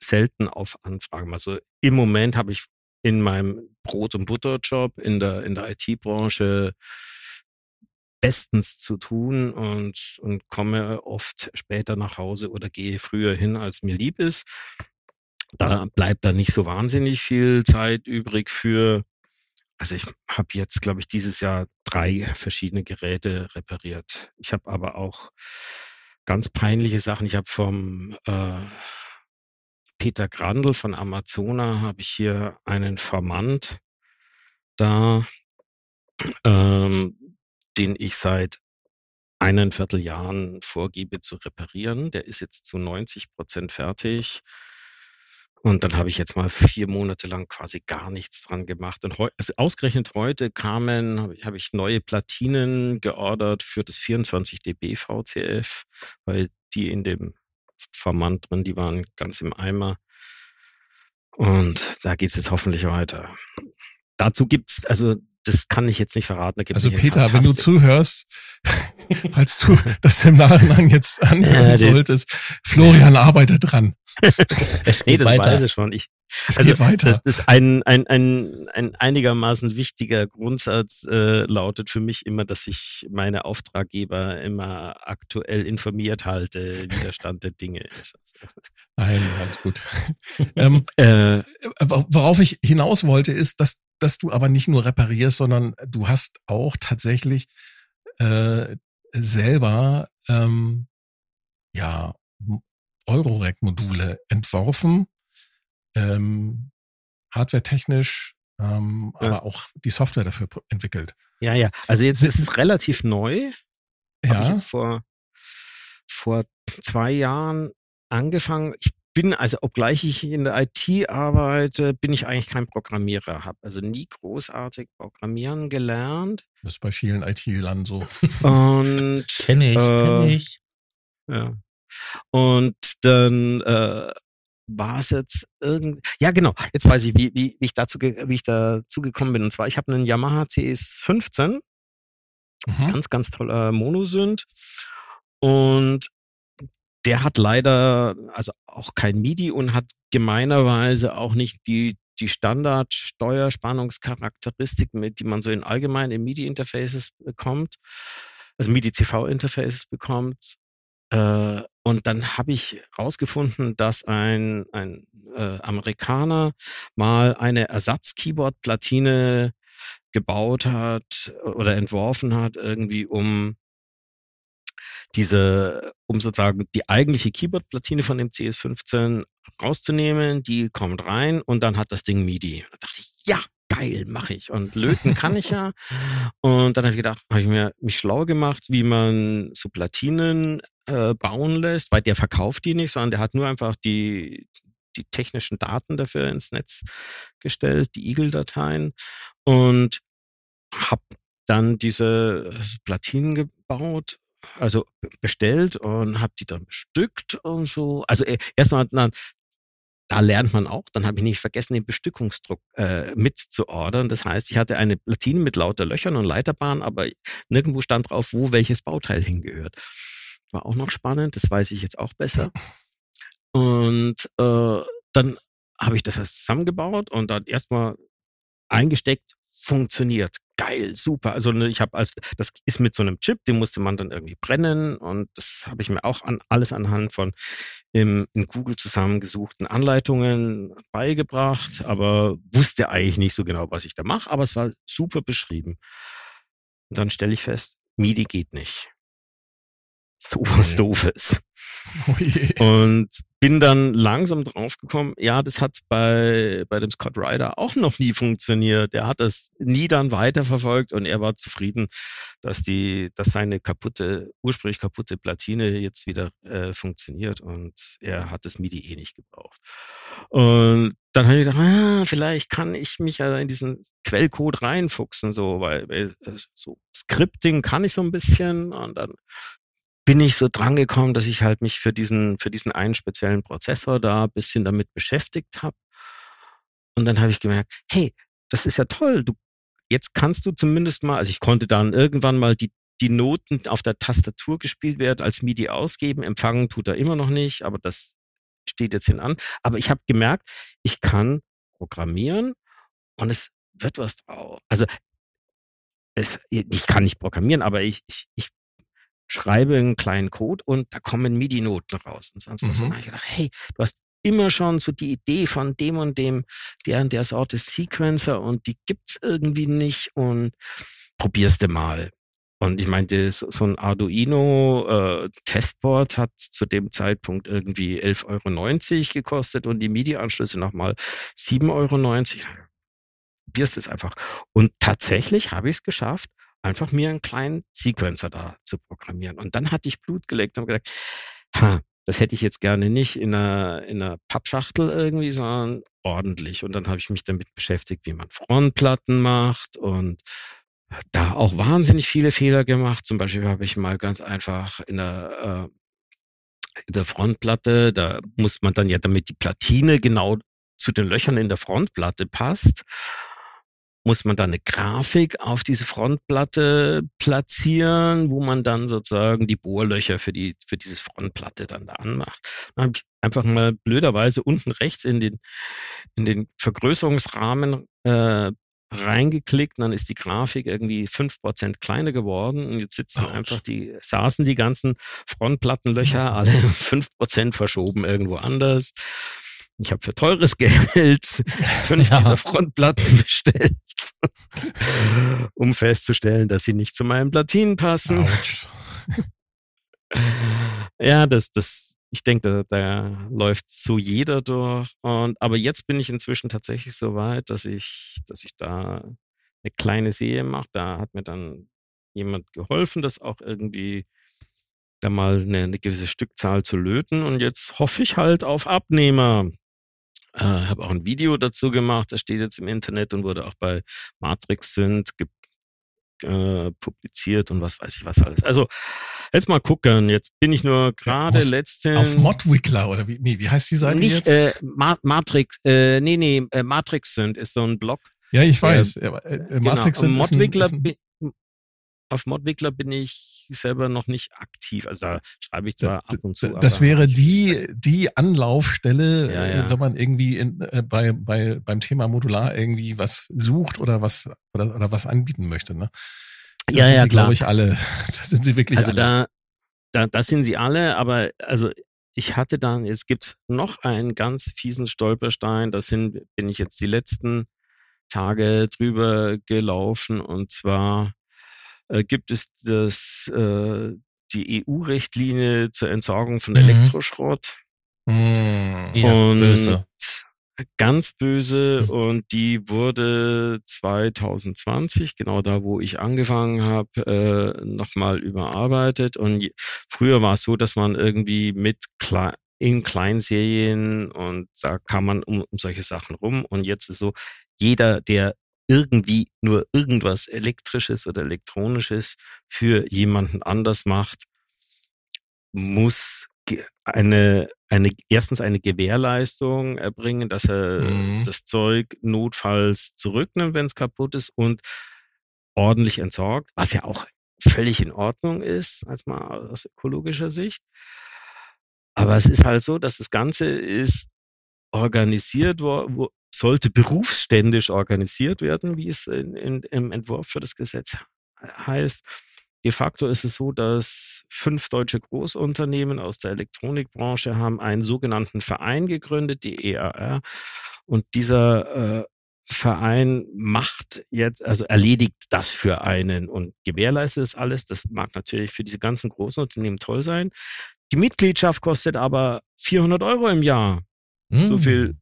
selten auf Anfragen. Also im Moment habe ich in meinem Brot- und Butterjob in der, in der IT-Branche bestens zu tun und, und komme oft später nach Hause oder gehe früher hin, als mir lieb ist. Da bleibt dann nicht so wahnsinnig viel Zeit übrig für, also ich habe jetzt, glaube ich, dieses Jahr drei verschiedene Geräte repariert. Ich habe aber auch ganz peinliche Sachen. Ich habe vom äh, Peter Grandl von Amazona habe ich hier einen Formant da, ähm, den ich seit eineinviertel Jahren vorgebe zu reparieren. Der ist jetzt zu 90 Prozent fertig. Und dann habe ich jetzt mal vier Monate lang quasi gar nichts dran gemacht. Und heu, also ausgerechnet heute kamen, habe ich, hab ich neue Platinen geordert für das 24 dB VCF, weil die in dem Formant drin, die waren ganz im Eimer. Und da geht es jetzt hoffentlich weiter. Dazu gibt's, also das kann ich jetzt nicht verraten. also Peter, wenn du zuhörst, [LAUGHS] falls du [LAUGHS] das im Nachhinein jetzt anhören ja, solltest, Florian arbeitet dran. [LAUGHS] es geht nee, weiter. Schon. Ich, es also, geht weiter. Das ist ein, ein, ein, ein einigermaßen wichtiger Grundsatz äh, lautet für mich immer, dass ich meine Auftraggeber immer aktuell informiert halte, wie der Stand der Dinge ist. Nein, alles gut. [LAUGHS] ähm, äh, worauf ich hinaus wollte, ist, dass dass du aber nicht nur reparierst, sondern du hast auch tatsächlich äh, selber ähm, ja Eurorack-Module entworfen, ähm, hardwaretechnisch, ähm, ja. aber auch die Software dafür entwickelt. Ja, ja. Also jetzt ist es relativ neu. Ja. Habe ich jetzt vor vor zwei Jahren angefangen. Ich bin, also obgleich ich in der IT arbeite, bin ich eigentlich kein Programmierer, habe also nie großartig Programmieren gelernt. Das ist bei vielen IT-Lern so. Und kenne ich, äh, kenne ich. Ja. Und dann äh, war es jetzt irgend ja genau jetzt weiß ich wie, wie, wie ich dazu wie ich dazu gekommen bin und zwar ich habe einen Yamaha CS15 mhm. ganz ganz toller Monosynth und der hat leider also auch kein MIDI und hat gemeinerweise auch nicht die die Standard-Steuerspannungscharakteristik, mit die man so in allgemein in MIDI-Interfaces bekommt, also MIDI-CV-Interfaces bekommt. Äh, und dann habe ich herausgefunden, dass ein, ein äh, Amerikaner mal eine Ersatz-Keyboard-Platine gebaut hat oder entworfen hat, irgendwie um diese, um sozusagen die eigentliche Keyboard-Platine von dem CS15 rauszunehmen, die kommt rein und dann hat das Ding MIDI. Da dachte ich, ja, geil, mache ich. Und löten kann ich ja. [LAUGHS] Und dann habe ich gedacht, habe ich mir mich schlau gemacht, wie man so Platinen äh, bauen lässt, weil der verkauft die nicht, sondern der hat nur einfach die, die technischen Daten dafür ins Netz gestellt, die Eagle-Dateien. Und habe dann diese Platinen gebaut also bestellt und habe die dann bestückt und so. Also äh, erstmal da lernt man auch, dann habe ich nicht vergessen, den Bestückungsdruck äh, mitzuordern. Das heißt, ich hatte eine Platine mit lauter Löchern und Leiterbahnen, aber nirgendwo stand drauf, wo welches Bauteil hingehört. War auch noch spannend, das weiß ich jetzt auch besser. Und äh, dann habe ich das zusammengebaut und dann erstmal eingesteckt, funktioniert. Geil, super. Also ne, ich habe als das ist mit so einem Chip, den musste man dann irgendwie brennen und das habe ich mir auch an alles anhand von im, in Google zusammengesuchten Anleitungen beigebracht, aber wusste eigentlich nicht so genau, was ich da mache, aber es war super beschrieben. Und dann stelle ich fest, MIDI geht nicht. So was Doofes. Oh und bin dann langsam draufgekommen, ja, das hat bei, bei dem Scott Ryder auch noch nie funktioniert. Er hat das nie dann weiterverfolgt und er war zufrieden, dass die, dass seine kaputte, ursprünglich kaputte Platine jetzt wieder äh, funktioniert und er hat das MIDI eh nicht gebraucht. Und dann habe ich gedacht, ah, vielleicht kann ich mich ja in diesen Quellcode reinfuchsen, so, weil, weil so Scripting kann ich so ein bisschen und dann bin ich so drangekommen, dass ich halt mich für diesen, für diesen einen speziellen Prozessor da ein bisschen damit beschäftigt habe. Und dann habe ich gemerkt, hey, das ist ja toll. Du, jetzt kannst du zumindest mal, also ich konnte dann irgendwann mal die, die Noten auf der Tastatur gespielt werden als MIDI ausgeben. Empfangen tut er immer noch nicht, aber das steht jetzt hin an. Aber ich habe gemerkt, ich kann programmieren und es wird was drauf. Also es, ich kann nicht programmieren, aber ich, ich, ich schreibe einen kleinen Code und da kommen MIDI-Noten raus. Und sonst mhm. habe ich gedacht, hey, du hast immer schon so die Idee von dem und dem, der und der Sorte Sequencer und die gibt's irgendwie nicht und probier's dir mal. Und ich meinte, so ein Arduino äh, Testboard hat zu dem Zeitpunkt irgendwie 11,90 Euro gekostet und die MIDI-Anschlüsse nochmal 7,90 Euro. Probierst es einfach. Und tatsächlich habe ich es geschafft, einfach mir einen kleinen Sequencer da zu programmieren. Und dann hatte ich Blut geleckt und gesagt, ha, das hätte ich jetzt gerne nicht in einer, in einer Pappschachtel irgendwie, sondern ordentlich. Und dann habe ich mich damit beschäftigt, wie man Frontplatten macht und da auch wahnsinnig viele Fehler gemacht. Zum Beispiel habe ich mal ganz einfach in der, äh, in der Frontplatte, da muss man dann ja, damit die Platine genau zu den Löchern in der Frontplatte passt, muss man dann eine Grafik auf diese Frontplatte platzieren, wo man dann sozusagen die Bohrlöcher für die für diese Frontplatte dann da anmacht. Dann habe ich einfach mal blöderweise unten rechts in den in den Vergrößerungsrahmen äh, reingeklickt und dann ist die Grafik irgendwie fünf Prozent kleiner geworden und jetzt sitzen Ouch. einfach die, saßen die ganzen Frontplattenlöcher [LAUGHS] alle fünf Prozent verschoben irgendwo anders. Ich habe für teures Geld [LAUGHS] fünf ja. dieser Frontplatten bestellt, [LAUGHS] um festzustellen, dass sie nicht zu meinen Platinen passen. [LAUGHS] ja, das, das, ich denke, da, da läuft so jeder durch. Und aber jetzt bin ich inzwischen tatsächlich so weit, dass ich, dass ich da eine kleine Serie mache. Da hat mir dann jemand geholfen, das auch irgendwie da mal eine, eine gewisse Stückzahl zu löten. Und jetzt hoffe ich halt auf Abnehmer. Äh, habe auch ein Video dazu gemacht, das steht jetzt im Internet und wurde auch bei Matrix Synth äh, publiziert und was weiß ich was alles. Also jetzt mal gucken. Jetzt bin ich nur gerade letzten auf Modwickler oder wie? Nee, wie heißt die Seite nicht, jetzt? Äh, Ma Matrix. Äh, nee, nee, äh, Matrix Synth ist so ein Blog. Ja, ich weiß. Äh, äh, Matrix genau. Synth ist ein, ist ein auf Modwickler bin ich selber noch nicht aktiv. Also da schreibe ich zwar ab und zu. Das wäre die, die Anlaufstelle, ja, ja. wenn man irgendwie in, äh, bei, bei, beim Thema Modular irgendwie was sucht oder was, oder, oder was anbieten möchte. Ne? Das ja, ja, sie, glaube ich, alle. [LAUGHS] Da sind sie wirklich also alle. Da, da, das sind sie alle, aber also ich hatte dann, es gibt noch einen ganz fiesen Stolperstein, das sind, bin ich jetzt die letzten Tage drüber gelaufen und zwar äh, gibt es das, äh, die EU-Richtlinie zur Entsorgung von mhm. Elektroschrott. Mhm. Ja, und böse. ganz böse mhm. und die wurde 2020, genau da, wo ich angefangen habe, äh, nochmal überarbeitet. Und früher war es so, dass man irgendwie mit Kle in Kleinserien und da kam man um, um solche Sachen rum. Und jetzt ist so, jeder, der irgendwie nur irgendwas Elektrisches oder Elektronisches für jemanden anders macht, muss eine, eine, erstens eine Gewährleistung erbringen, dass er mhm. das Zeug notfalls zurücknimmt, wenn es kaputt ist und ordentlich entsorgt, was ja auch völlig in Ordnung ist, als mal aus ökologischer Sicht. Aber es ist halt so, dass das Ganze ist organisiert wo, sollte berufsständisch organisiert werden, wie es in, in, im Entwurf für das Gesetz heißt. De facto ist es so, dass fünf deutsche Großunternehmen aus der Elektronikbranche haben einen sogenannten Verein gegründet, die EAR. Und dieser äh, Verein macht jetzt, also erledigt das für einen und gewährleistet es alles. Das mag natürlich für diese ganzen großen Unternehmen toll sein. Die Mitgliedschaft kostet aber 400 Euro im Jahr. Mm. So viel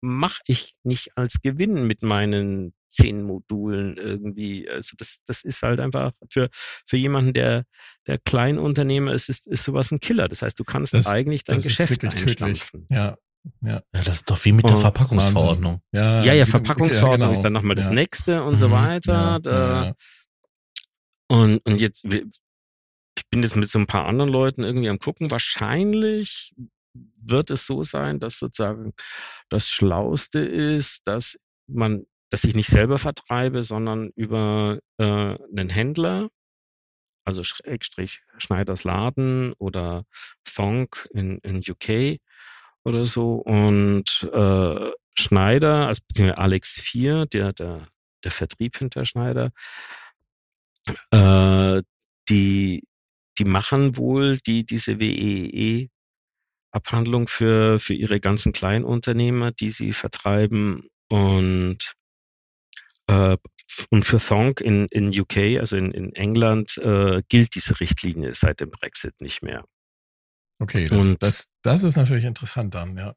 mache ich nicht als Gewinn mit meinen zehn Modulen irgendwie. Also das, das ist halt einfach für, für jemanden, der, der Kleinunternehmer ist, ist, ist sowas ein Killer. Das heißt, du kannst das, eigentlich dein das Geschäft ist wirklich tödlich. Ja. Ja. ja, das ist doch wie mit der Verpackungsverordnung. Ja, ja, ja Verpackungsverordnung ja, genau. ist dann nochmal das ja. nächste und mhm. so weiter. Ja, und, und jetzt, ich bin jetzt mit so ein paar anderen Leuten irgendwie am gucken. Wahrscheinlich wird es so sein, dass sozusagen das Schlauste ist, dass man, dass ich nicht selber vertreibe, sondern über äh, einen Händler, also Schrägstrich Schneiders Laden oder Thonk in, in UK oder so. Und äh, Schneider, also beziehungsweise Alex 4, der, der, der Vertrieb hinter Schneider, äh, die, die machen wohl die, diese WEE Abhandlung für, für ihre ganzen Kleinunternehmer, die sie vertreiben und äh, und für Thonk in, in UK, also in, in England, äh, gilt diese Richtlinie seit dem Brexit nicht mehr. Okay, das, und, das, das ist natürlich interessant dann, ja.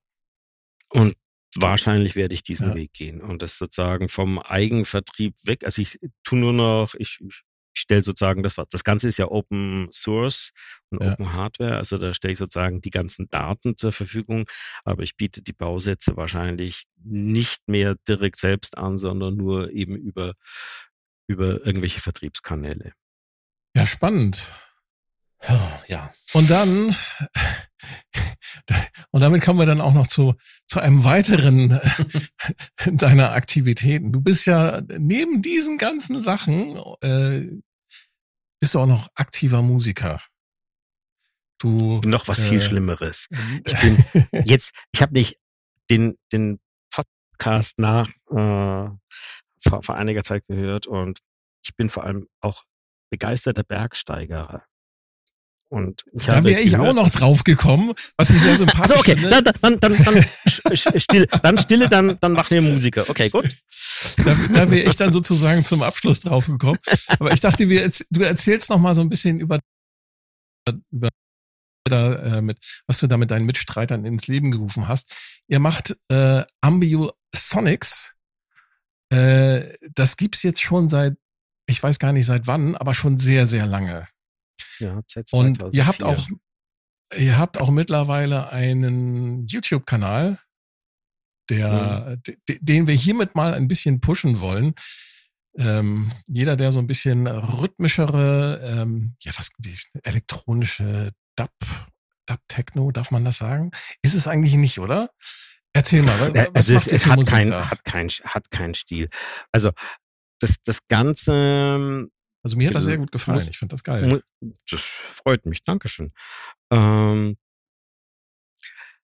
Und wahrscheinlich werde ich diesen ja. Weg gehen und das sozusagen vom Eigenvertrieb weg. Also ich tue nur noch, ich, ich stelle sozusagen, das, das Ganze ist ja Open Source und ja. Open Hardware, also da stelle ich sozusagen die ganzen Daten zur Verfügung, aber ich biete die Bausätze wahrscheinlich nicht mehr direkt selbst an, sondern nur eben über, über irgendwelche Vertriebskanäle. Ja, spannend. Ja. Und dann, und damit kommen wir dann auch noch zu, zu einem weiteren [LAUGHS] deiner Aktivitäten. Du bist ja neben diesen ganzen Sachen, äh, bist du auch noch aktiver Musiker. Du noch was äh, viel Schlimmeres. Ich bin [LAUGHS] jetzt, ich habe nicht den den Podcast nach äh, vor, vor einiger Zeit gehört und ich bin vor allem auch begeisterter Bergsteiger. Und da wäre ich auch noch drauf gekommen, was ich sehr sympathisch also okay. finde. Dann, dann, dann, dann, stille, dann stille, dann, dann machen wir Musiker. Okay, gut. Da, da wäre ich dann sozusagen zum Abschluss drauf gekommen. Aber ich dachte, wir, du erzählst noch mal so ein bisschen über, über da, äh, mit, was du da mit deinen Mitstreitern ins Leben gerufen hast. Ihr macht äh, Ambio Sonics. Äh, das gibt's jetzt schon seit, ich weiß gar nicht seit wann, aber schon sehr, sehr lange. Ja, seit Und ihr habt auch, ihr habt auch mittlerweile einen YouTube-Kanal, der, mhm. den wir hiermit mal ein bisschen pushen wollen. Ähm, jeder, der so ein bisschen rhythmischere, ähm, ja, was, wie, elektronische Dub, Dub Techno, darf man das sagen? Ist es eigentlich nicht, oder? Erzähl mal, was, also es, es hat, kein, hat, kein, hat keinen Stil. Also das, das Ganze also mir hat das sehr gut gefallen. Ich finde das geil. Das freut mich. Dankeschön. Ähm,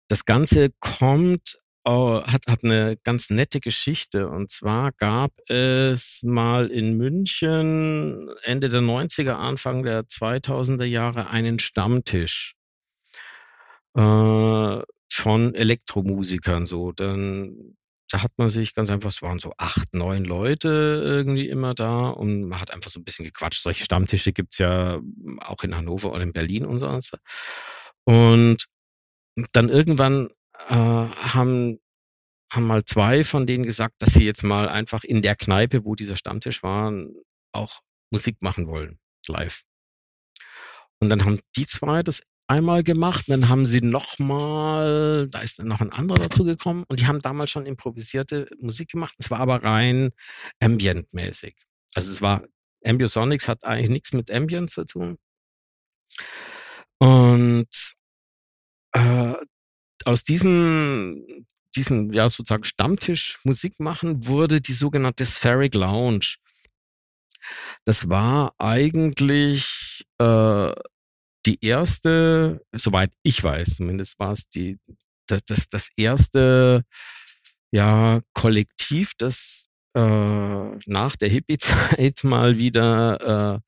das Ganze kommt, oh, hat, hat eine ganz nette Geschichte. Und zwar gab es mal in München Ende der 90er, Anfang der 2000er Jahre einen Stammtisch. Äh, von Elektromusikern so. Dann da hat man sich ganz einfach, es waren so acht, neun Leute irgendwie immer da und man hat einfach so ein bisschen gequatscht. Solche Stammtische gibt's ja auch in Hannover oder in Berlin und so. Und dann irgendwann äh, haben, haben mal zwei von denen gesagt, dass sie jetzt mal einfach in der Kneipe, wo dieser Stammtisch war, auch Musik machen wollen, live. Und dann haben die zwei das einmal gemacht, dann haben sie nochmal, da ist dann noch ein anderer dazu gekommen und die haben damals schon improvisierte Musik gemacht. Es war aber rein ambient-mäßig. Also es war, Ambiosonics hat eigentlich nichts mit Ambient zu tun. Und äh, aus diesem, diesem, ja, sozusagen Stammtisch Musik machen wurde die sogenannte Spheric Lounge. Das war eigentlich äh, die erste, soweit ich weiß, zumindest war es die, das, das, das erste ja, Kollektiv, das äh, nach der Hippie-Zeit [LAUGHS] mal wieder äh,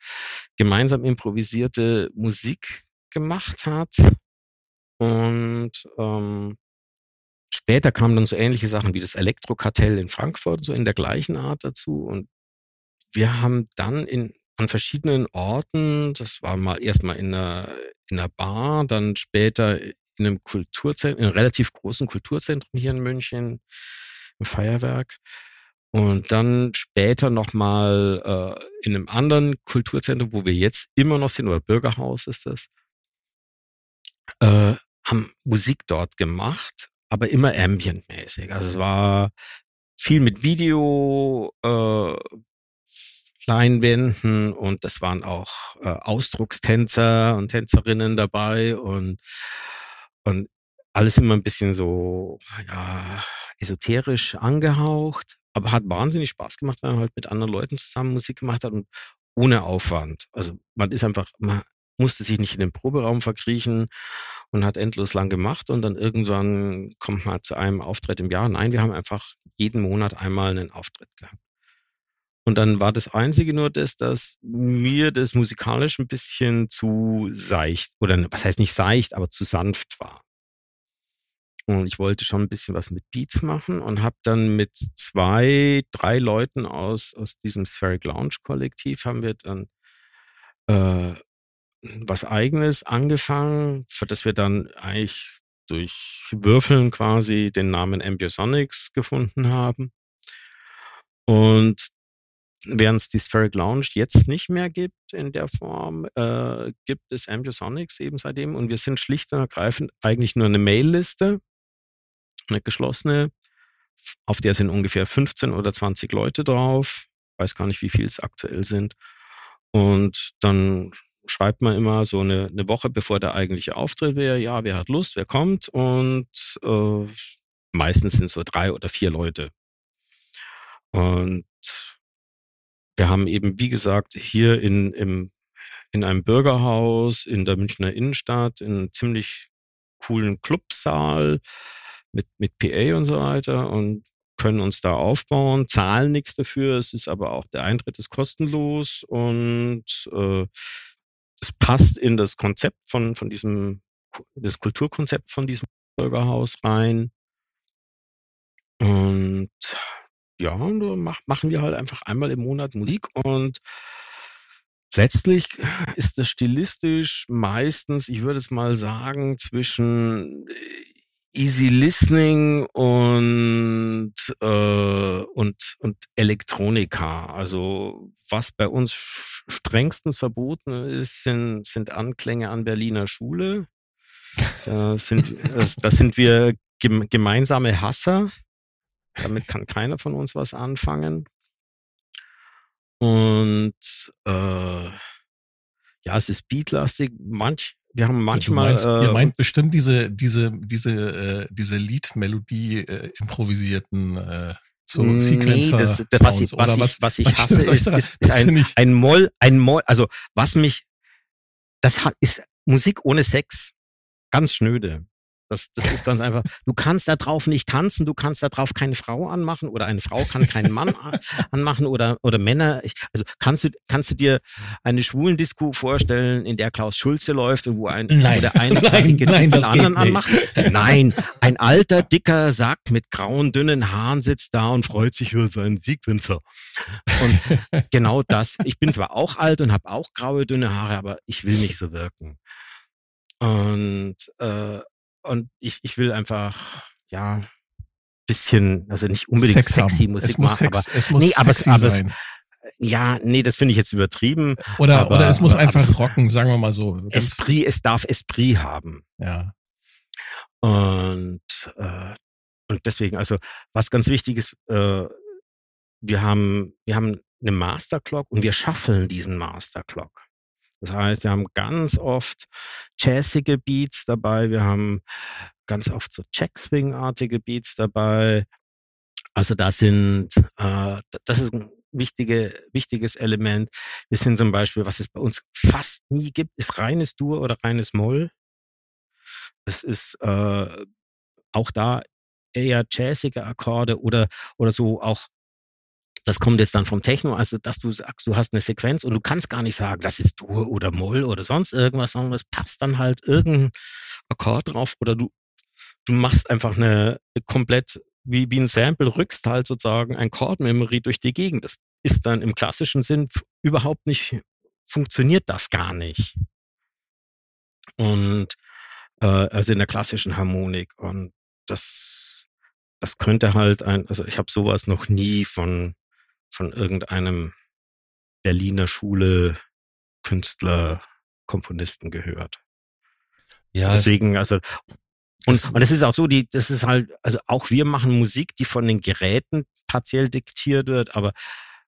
gemeinsam improvisierte Musik gemacht hat. Und ähm, später kamen dann so ähnliche Sachen wie das Elektrokartell in Frankfurt, so in der gleichen Art dazu. Und wir haben dann in an verschiedenen Orten. Das war mal erstmal in einer, in einer Bar, dann später in einem Kulturzentrum, in einem relativ großen Kulturzentrum hier in München, im Feuerwerk. Und dann später nochmal äh, in einem anderen Kulturzentrum, wo wir jetzt immer noch sind, oder Bürgerhaus ist das, äh, haben Musik dort gemacht, aber immer ambientmäßig. Also es war viel mit Video, äh, Leinwänden und das waren auch äh, Ausdruckstänzer und Tänzerinnen dabei und, und alles immer ein bisschen so ja, esoterisch angehaucht, aber hat wahnsinnig Spaß gemacht, weil man halt mit anderen Leuten zusammen Musik gemacht hat und ohne Aufwand. Also man ist einfach, man musste sich nicht in den Proberaum verkriechen und hat endlos lang gemacht und dann irgendwann kommt man zu einem Auftritt im Jahr. Nein, wir haben einfach jeden Monat einmal einen Auftritt gehabt. Und dann war das Einzige nur das, dass mir das musikalisch ein bisschen zu seicht, oder was heißt nicht seicht, aber zu sanft war. Und ich wollte schon ein bisschen was mit Beats machen und habe dann mit zwei, drei Leuten aus, aus diesem Spheric Lounge Kollektiv haben wir dann äh, was eigenes angefangen, für das wir dann eigentlich durch Würfeln quasi den Namen Ambiosonics gefunden haben. Und während es die Spheric Lounge jetzt nicht mehr gibt in der Form, äh, gibt es Ambiosonics eben seitdem. Und wir sind schlicht und ergreifend eigentlich nur eine Mailliste, eine geschlossene, auf der sind ungefähr 15 oder 20 Leute drauf. Weiß gar nicht, wie viel es aktuell sind. Und dann schreibt man immer so eine, eine Woche, bevor der eigentliche Auftritt wäre, ja, wer hat Lust, wer kommt und äh, meistens sind es so drei oder vier Leute. Und wir haben eben, wie gesagt, hier in, im, in einem Bürgerhaus in der Münchner Innenstadt in einem ziemlich coolen Clubsaal mit, mit PA und so weiter und können uns da aufbauen, zahlen nichts dafür. Es ist aber auch der Eintritt ist kostenlos und äh, es passt in das Konzept von, von diesem, das Kulturkonzept von diesem Bürgerhaus rein. Und ja, da mach, machen wir halt einfach einmal im Monat Musik und letztlich ist das stilistisch meistens, ich würde es mal sagen, zwischen Easy Listening und, äh, und, und Elektronika. Also was bei uns strengstens verboten ist, sind, sind Anklänge an Berliner Schule. Da sind, da sind wir gemeinsame Hasser. Damit kann keiner von uns was anfangen. Und äh, ja, es ist beatlastig. Manch, wir haben manchmal. Meinst, äh, ihr meint bestimmt diese, diese, diese, äh, diese Liedmelodie äh, improvisierten äh, so Sequencer nee, was, ich, was, ich, was ich hasse, ist, ist ein, ein Moll, ein Moll, also was mich, das hat, ist Musik ohne Sex. Ganz schnöde. Das, das ist ganz einfach. Du kannst da drauf nicht tanzen, du kannst da drauf keine Frau anmachen oder eine Frau kann keinen Mann [LAUGHS] anmachen oder, oder Männer. Ich, also kannst du, kannst du dir eine schwulen Disco vorstellen, in der Klaus Schulze läuft und wo ein nein, oder eine [LAUGHS] nein, nein, den anderen anmacht? Nein, ein alter, dicker Sack mit grauen, dünnen Haaren sitzt da und freut sich über seinen Siegwinzer. Und [LAUGHS] genau das. Ich bin zwar auch alt und habe auch graue, dünne Haare, aber ich will nicht so wirken. Und äh, und ich, ich will einfach, ja, bisschen, also nicht unbedingt Sex sexy haben. Musik es muss machen, Sex, aber, es muss nee, sexy aber, sein. Ja, nee, das finde ich jetzt übertrieben. Oder, aber, oder es muss einfach es, rocken, sagen wir mal so. Esprit, es darf Esprit haben. Ja. Und, äh, und deswegen, also, was ganz wichtig ist, äh, wir haben, wir haben eine Masterclock und wir schaffeln diesen Masterclock. Das heißt, wir haben ganz oft jazzige Beats dabei, wir haben ganz oft so Check-Swing-artige Beats dabei. Also das sind, äh, das ist ein wichtige, wichtiges Element. Wir sind zum Beispiel, was es bei uns fast nie gibt, ist reines Dur oder reines Moll. Das ist äh, auch da eher jazzige Akkorde oder, oder so auch das kommt jetzt dann vom Techno, also dass du sagst, du hast eine Sequenz und du kannst gar nicht sagen, das ist Dur oder Moll oder sonst irgendwas, sondern es passt dann halt irgendein Akkord drauf oder du, du machst einfach eine, komplett wie, wie ein Sample, rückst halt sozusagen ein Chord-Memory durch die Gegend. Das ist dann im klassischen Sinn überhaupt nicht, funktioniert das gar nicht. Und äh, also in der klassischen Harmonik. Und das, das könnte halt ein, also ich habe sowas noch nie von von irgendeinem Berliner Schule Künstler, Komponisten gehört. Ja. Deswegen, also, und, und es ist auch so, die, das ist halt, also auch wir machen Musik, die von den Geräten partiell diktiert wird, aber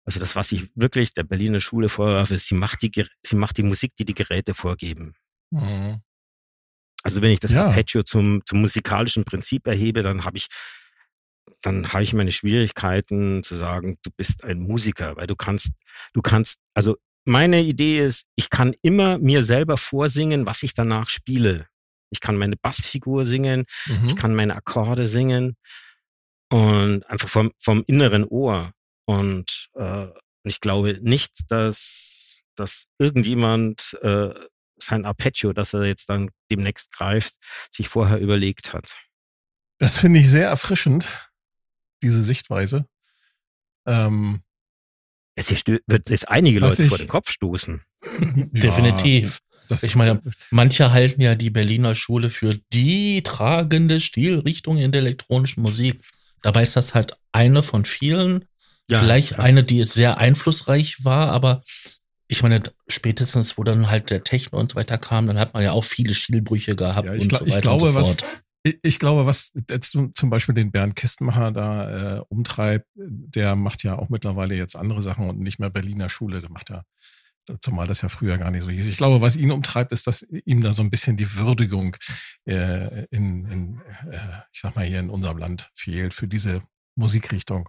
also das, was ich wirklich der Berliner Schule vorwerfe, ist, sie macht die, sie macht die Musik, die die Geräte vorgeben. Mhm. Also wenn ich das ja. Arpeggio zum, zum musikalischen Prinzip erhebe, dann habe ich dann habe ich meine Schwierigkeiten zu sagen, du bist ein Musiker, weil du kannst, du kannst, also meine Idee ist, ich kann immer mir selber vorsingen, was ich danach spiele. Ich kann meine Bassfigur singen, mhm. ich kann meine Akkorde singen und einfach vom, vom inneren Ohr. Und äh, ich glaube nicht, dass, dass irgendjemand äh, sein Arpeggio, das er jetzt dann demnächst greift, sich vorher überlegt hat. Das finde ich sehr erfrischend, diese Sichtweise. Ähm, es wird jetzt einige Leute ich, vor den Kopf stoßen. [LAUGHS] Definitiv. Ja, ich meine, manche halten ja die Berliner Schule für die tragende Stilrichtung in der elektronischen Musik. Dabei ist das halt eine von vielen. Ja, Vielleicht klar. eine, die sehr einflussreich war, aber ich meine, spätestens, wo dann halt der Techno und so weiter kam, dann hat man ja auch viele Stilbrüche gehabt ja, ich und so weiter ich glaube, und so fort. Was, ich, glaube, was jetzt zum Beispiel den Bernd Kistenmacher da äh, umtreibt, der macht ja auch mittlerweile jetzt andere Sachen und nicht mehr Berliner Schule, der macht ja zumal das ja früher gar nicht so hieß. Ich glaube, was ihn umtreibt, ist, dass ihm da so ein bisschen die Würdigung äh, in, in äh, ich sag mal hier in unserem Land fehlt für diese Musikrichtung.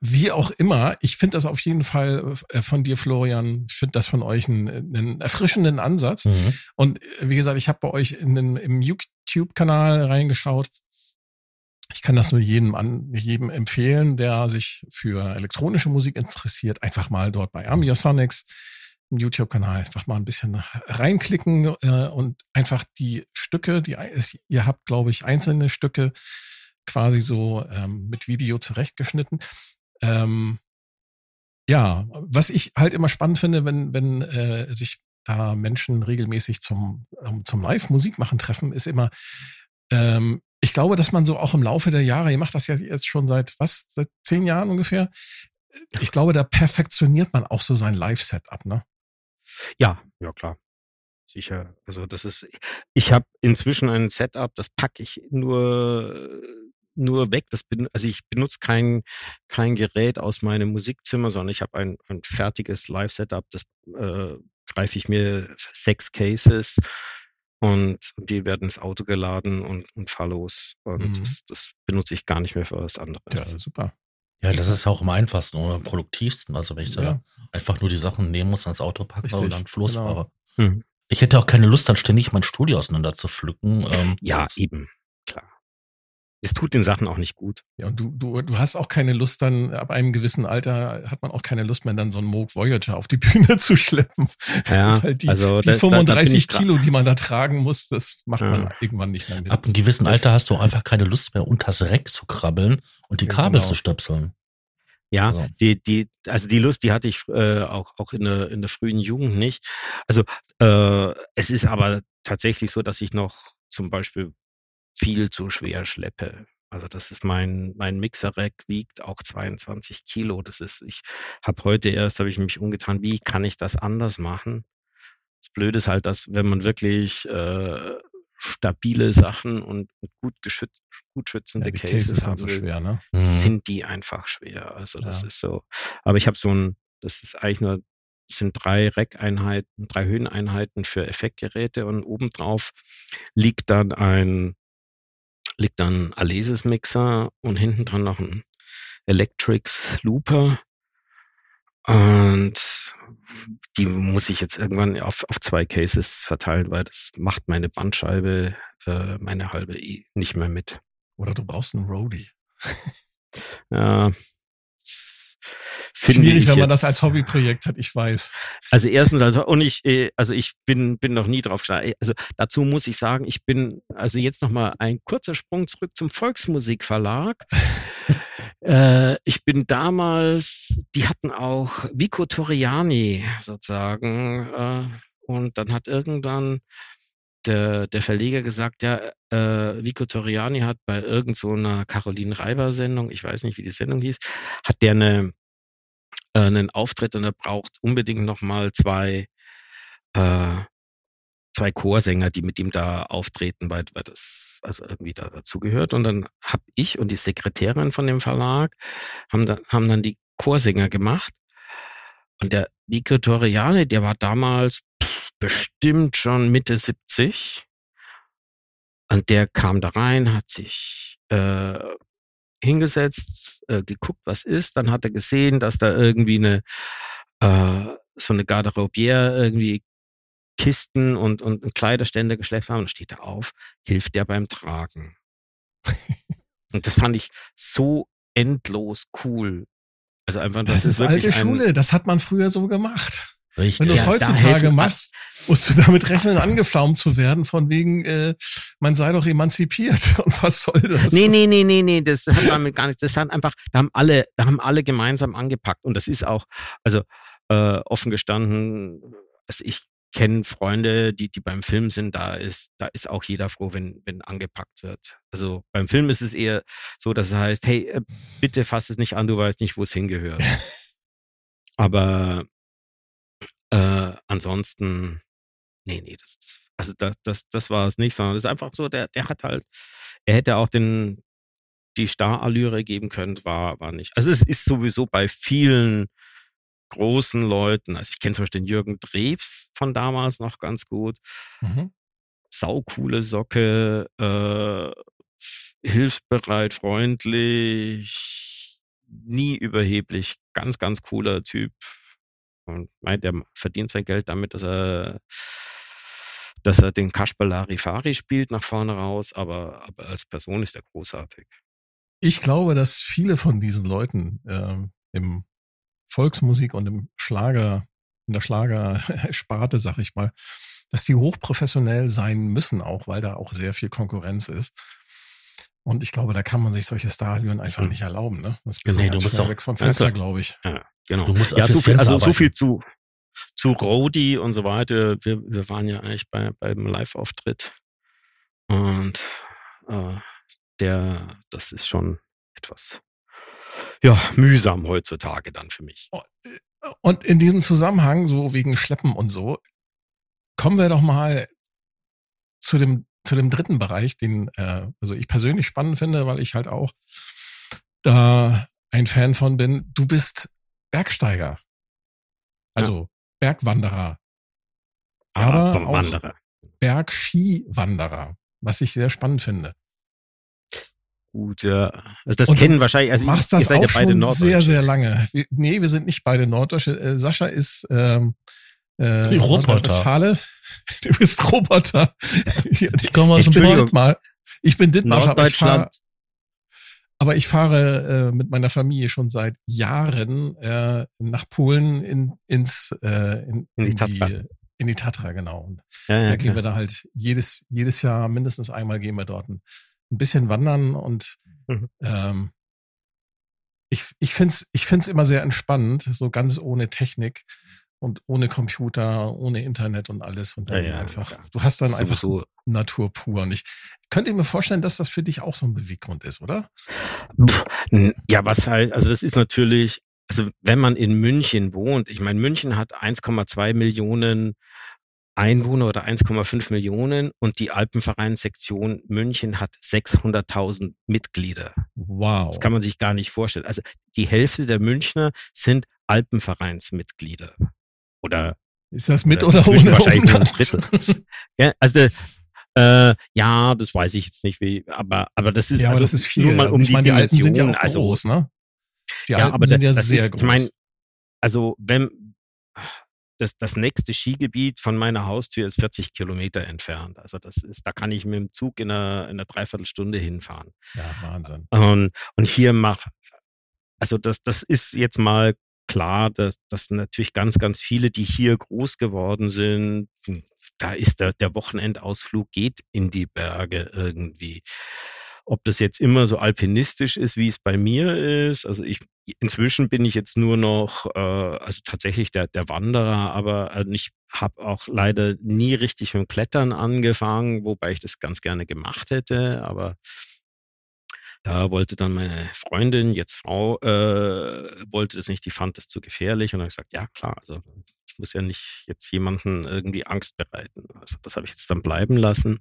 Wie auch immer, ich finde das auf jeden Fall äh, von dir, Florian, ich finde das von euch einen, einen erfrischenden Ansatz. Mhm. Und äh, wie gesagt, ich habe bei euch in den, im YouTube-Kanal reingeschaut ich kann das nur jedem an, jedem empfehlen, der sich für elektronische Musik interessiert. Einfach mal dort bei Ambiosonics im YouTube-Kanal einfach mal ein bisschen reinklicken äh, und einfach die Stücke, die ihr habt, glaube ich, einzelne Stücke quasi so ähm, mit Video zurechtgeschnitten. Ähm, ja, was ich halt immer spannend finde, wenn, wenn äh, sich da Menschen regelmäßig zum, ähm, zum Live-Musik machen treffen, ist immer, ähm, ich glaube, dass man so auch im Laufe der Jahre, ihr macht das ja jetzt schon seit was, seit zehn Jahren ungefähr. Ich glaube, da perfektioniert man auch so sein Live-Setup, ne? Ja, ja klar. Sicher. Also das ist, ich habe inzwischen ein Setup, das packe ich nur nur weg. Das bin, also ich benutze kein, kein Gerät aus meinem Musikzimmer, sondern ich habe ein, ein fertiges Live-Setup. Das äh, greife ich mir sechs Cases und die werden ins Auto geladen und, und fahr los. Und mhm. das, das, benutze ich gar nicht mehr für was anderes. Ja, super. Ja, das ist auch am einfachsten und am produktivsten. Also wenn ich ja. da einfach nur die Sachen nehmen muss, ans Auto packen und dann Floß genau. fahre. Mhm. Ich hätte auch keine Lust, dann ständig mein Studio auseinander zu pflücken. Ähm, ja, eben es tut den Sachen auch nicht gut. Ja, und du, du, du hast auch keine Lust dann, ab einem gewissen Alter hat man auch keine Lust mehr, dann so einen Moog Voyager auf die [LAUGHS] Bühne zu schleppen. Ja, [LAUGHS] Weil die, also die 35 da, da Kilo, die man da tragen muss, das macht ja. man irgendwann nicht mehr mit. Ab einem gewissen Alter hast du einfach keine Lust mehr, unters Reck zu krabbeln und die Kabel genau. zu stöpseln. Ja, also. die, die, also die Lust, die hatte ich äh, auch, auch in der, in der frühen Jugend nicht. Also äh, es ist aber tatsächlich so, dass ich noch zum Beispiel viel zu schwer schleppe. Also das ist mein, mein Mixer-Rack wiegt auch 22 Kilo. Das ist, ich habe heute erst, habe ich mich umgetan, wie kann ich das anders machen? Das Blöde ist halt, dass wenn man wirklich äh, stabile Sachen und gut geschützt, gut schützende ja, Cases, Cases haben so schwer, ne? Mhm. sind die einfach schwer. Also das ja. ist so. Aber ich habe so ein, das ist eigentlich nur, sind drei Rack-Einheiten, drei Höheneinheiten für Effektgeräte und obendrauf liegt dann ein liegt dann Alesis Mixer und hinten dran noch ein Electrics Looper. Und die muss ich jetzt irgendwann auf, auf zwei Cases verteilen, weil das macht meine Bandscheibe, äh, meine halbe nicht mehr mit. Oder du brauchst einen Roadie. ja, Schwierig, wenn man das als Hobbyprojekt hat, ich weiß. Also erstens, also und ich, äh, also ich bin bin noch nie drauf gestartet. Also dazu muss ich sagen, ich bin also jetzt noch mal ein kurzer Sprung zurück zum Volksmusikverlag. [LAUGHS] äh, ich bin damals, die hatten auch Vico Toriani sozusagen äh, und dann hat irgendwann der, der Verleger gesagt, ja, äh, Vico Toriani hat bei irgendeiner so Caroline Reiber Sendung, ich weiß nicht, wie die Sendung hieß, hat der eine äh, einen Auftritt und er braucht unbedingt nochmal zwei, äh, zwei Chorsänger, die mit ihm da auftreten, weil, weil das also irgendwie da dazugehört. Und dann habe ich und die Sekretärin von dem Verlag haben dann, haben dann die Chorsänger gemacht. Und der Vico Toriani, der war damals bestimmt schon Mitte 70. Und der kam da rein, hat sich äh, hingesetzt, äh, geguckt, was ist. Dann hat er gesehen, dass da irgendwie eine äh, so eine Garderobiere irgendwie Kisten und, und Kleiderstände geschleppt haben. Dann steht er auf, hilft der beim Tragen. [LAUGHS] und das fand ich so endlos cool. Also einfach, das, das ist, ist alte Schule, das hat man früher so gemacht. Richtig. Wenn du es Ja, heutzutage machst, musst du damit rechnen, angeflaumt zu werden, von wegen, äh, man sei doch emanzipiert. [LAUGHS] Und was soll das? Nee, nee, nee, nee, nee, das hat damit gar nichts. Das hat einfach, da haben alle, da haben alle gemeinsam angepackt. Und das ist auch, also äh, offen gestanden, also ich kenne Freunde, die, die beim Film sind, da ist, da ist auch jeder froh, wenn, wenn angepackt wird. Also beim Film ist es eher so, dass es heißt, hey, äh, bitte fass es nicht an, du weißt nicht, wo es hingehört. [LAUGHS] Aber äh, ansonsten, nee, nee, das, also das, das, das war es nicht, sondern es ist einfach so, der, der hat halt, er hätte auch den, die Starallüre geben können, war, war nicht. Also es ist sowieso bei vielen großen Leuten, also ich kenne zum Beispiel den Jürgen Drews von damals noch ganz gut, Mhm. saucoole Socke, äh, hilfsbereit, freundlich, nie überheblich, ganz, ganz cooler Typ. Und meint, der verdient sein Geld damit, dass er, dass er den Kasper Larifari spielt nach vorne raus, aber, aber als Person ist er großartig. Ich glaube, dass viele von diesen Leuten ähm, im Volksmusik und im Schlager, in der Schlagersparte, sag ich mal, dass die hochprofessionell sein müssen, auch weil da auch sehr viel Konkurrenz ist. Und ich glaube, da kann man sich solche Starallüren einfach Mhm. nicht erlauben. Ne? Das Genau, ganz du musst auch- weg vom Ja, Fenster, glaube ich. Ja, genau. Du musst ja, so viel, also so viel zu, zu Rody und so weiter. Wir, wir waren ja eigentlich bei, beim Live-Auftritt. Und äh, der, das ist schon etwas ja, mühsam heutzutage dann für mich. Und in diesem Zusammenhang, so wegen Schleppen und so, kommen wir doch mal zu dem, zu dem dritten Bereich, den äh, also ich persönlich spannend finde, weil ich halt auch da ein Fan von bin. Du bist Bergsteiger. Also Bergwanderer. Aber auch Wanderer. Bergskiwanderer, was ich sehr spannend finde. Gut, ja. Also das Und kennen wahrscheinlich, also machst ihr das seid auch ja beide schon sehr, sehr lange. Wir, nee, wir sind nicht beide Norddeutsche. Äh, Sascha ist ähm, äh, Roboter. [LAUGHS] Du bist Roboter. [LAUGHS] Ich komme aus ich dem. Dittmar. Ich bin ich fahre, Norddeutschland, aber ich fahre äh, mit meiner Familie schon seit Jahren äh, nach Polen in, ins äh, in, In die Tatra. in die Tatra, genau. Und ja, da ja, gehen wir da halt jedes, jedes Jahr mindestens einmal gehen wir dort ein, ein bisschen wandern und Mhm. ähm, ich, ich find's ich find's immer sehr entspannend, so ganz ohne Technik und ohne Computer, ohne Internet und alles. Und dann Ja, ja, einfach, klar. du hast dann einfach Sowieso. Natur pur. Und ich könnte mir vorstellen, dass das für dich auch so ein Beweggrund ist, oder? Ja, was halt, also das ist natürlich, also wenn man in München wohnt, ich meine, München hat 1,2 Millionen Einwohner oder 1,5 Millionen und die Alpenvereinssektion München hat 600.000 Mitglieder. Wow. Das kann man sich gar nicht vorstellen. Also die Hälfte der Münchner sind Alpenvereinsmitglieder. Oder Ist das mit Oder oder ohne wahrscheinlich Umlaut? ja, also äh, ja, das weiß ich jetzt nicht, wie, aber aber das ist Ja, aber also das ist viel. nur mal um ich die meine, die Alpen sind ja auch also groß, ne? Die ja, Alpen aber sind das, ja das sehr ist, groß. ich meine, also wenn das, das nächste Skigebiet von meiner Haustür ist 40 Kilometer entfernt. Also das ist, da kann ich mit dem Zug in einer, in einer Dreiviertelstunde hinfahren. ja, Wahnsinn. Und, und hier mach, also das, das ist jetzt mal klar, dass, dass natürlich ganz, ganz viele, die hier groß geworden sind, da ist der, der Wochenendausflug geht in die Berge irgendwie. Ob das jetzt immer so alpinistisch ist, wie es bei mir ist, also ich inzwischen bin ich jetzt nur noch, äh, also tatsächlich der, der Wanderer, aber äh, ich habe auch leider nie richtig mit Klettern angefangen, wobei ich das ganz gerne gemacht hätte, aber da wollte dann meine Freundin, jetzt Frau, äh, wollte das nicht, die fand das zu gefährlich und dann hab ich gesagt, ja klar, also ich muss ja nicht jetzt jemanden irgendwie Angst bereiten. Also das habe ich jetzt dann bleiben lassen.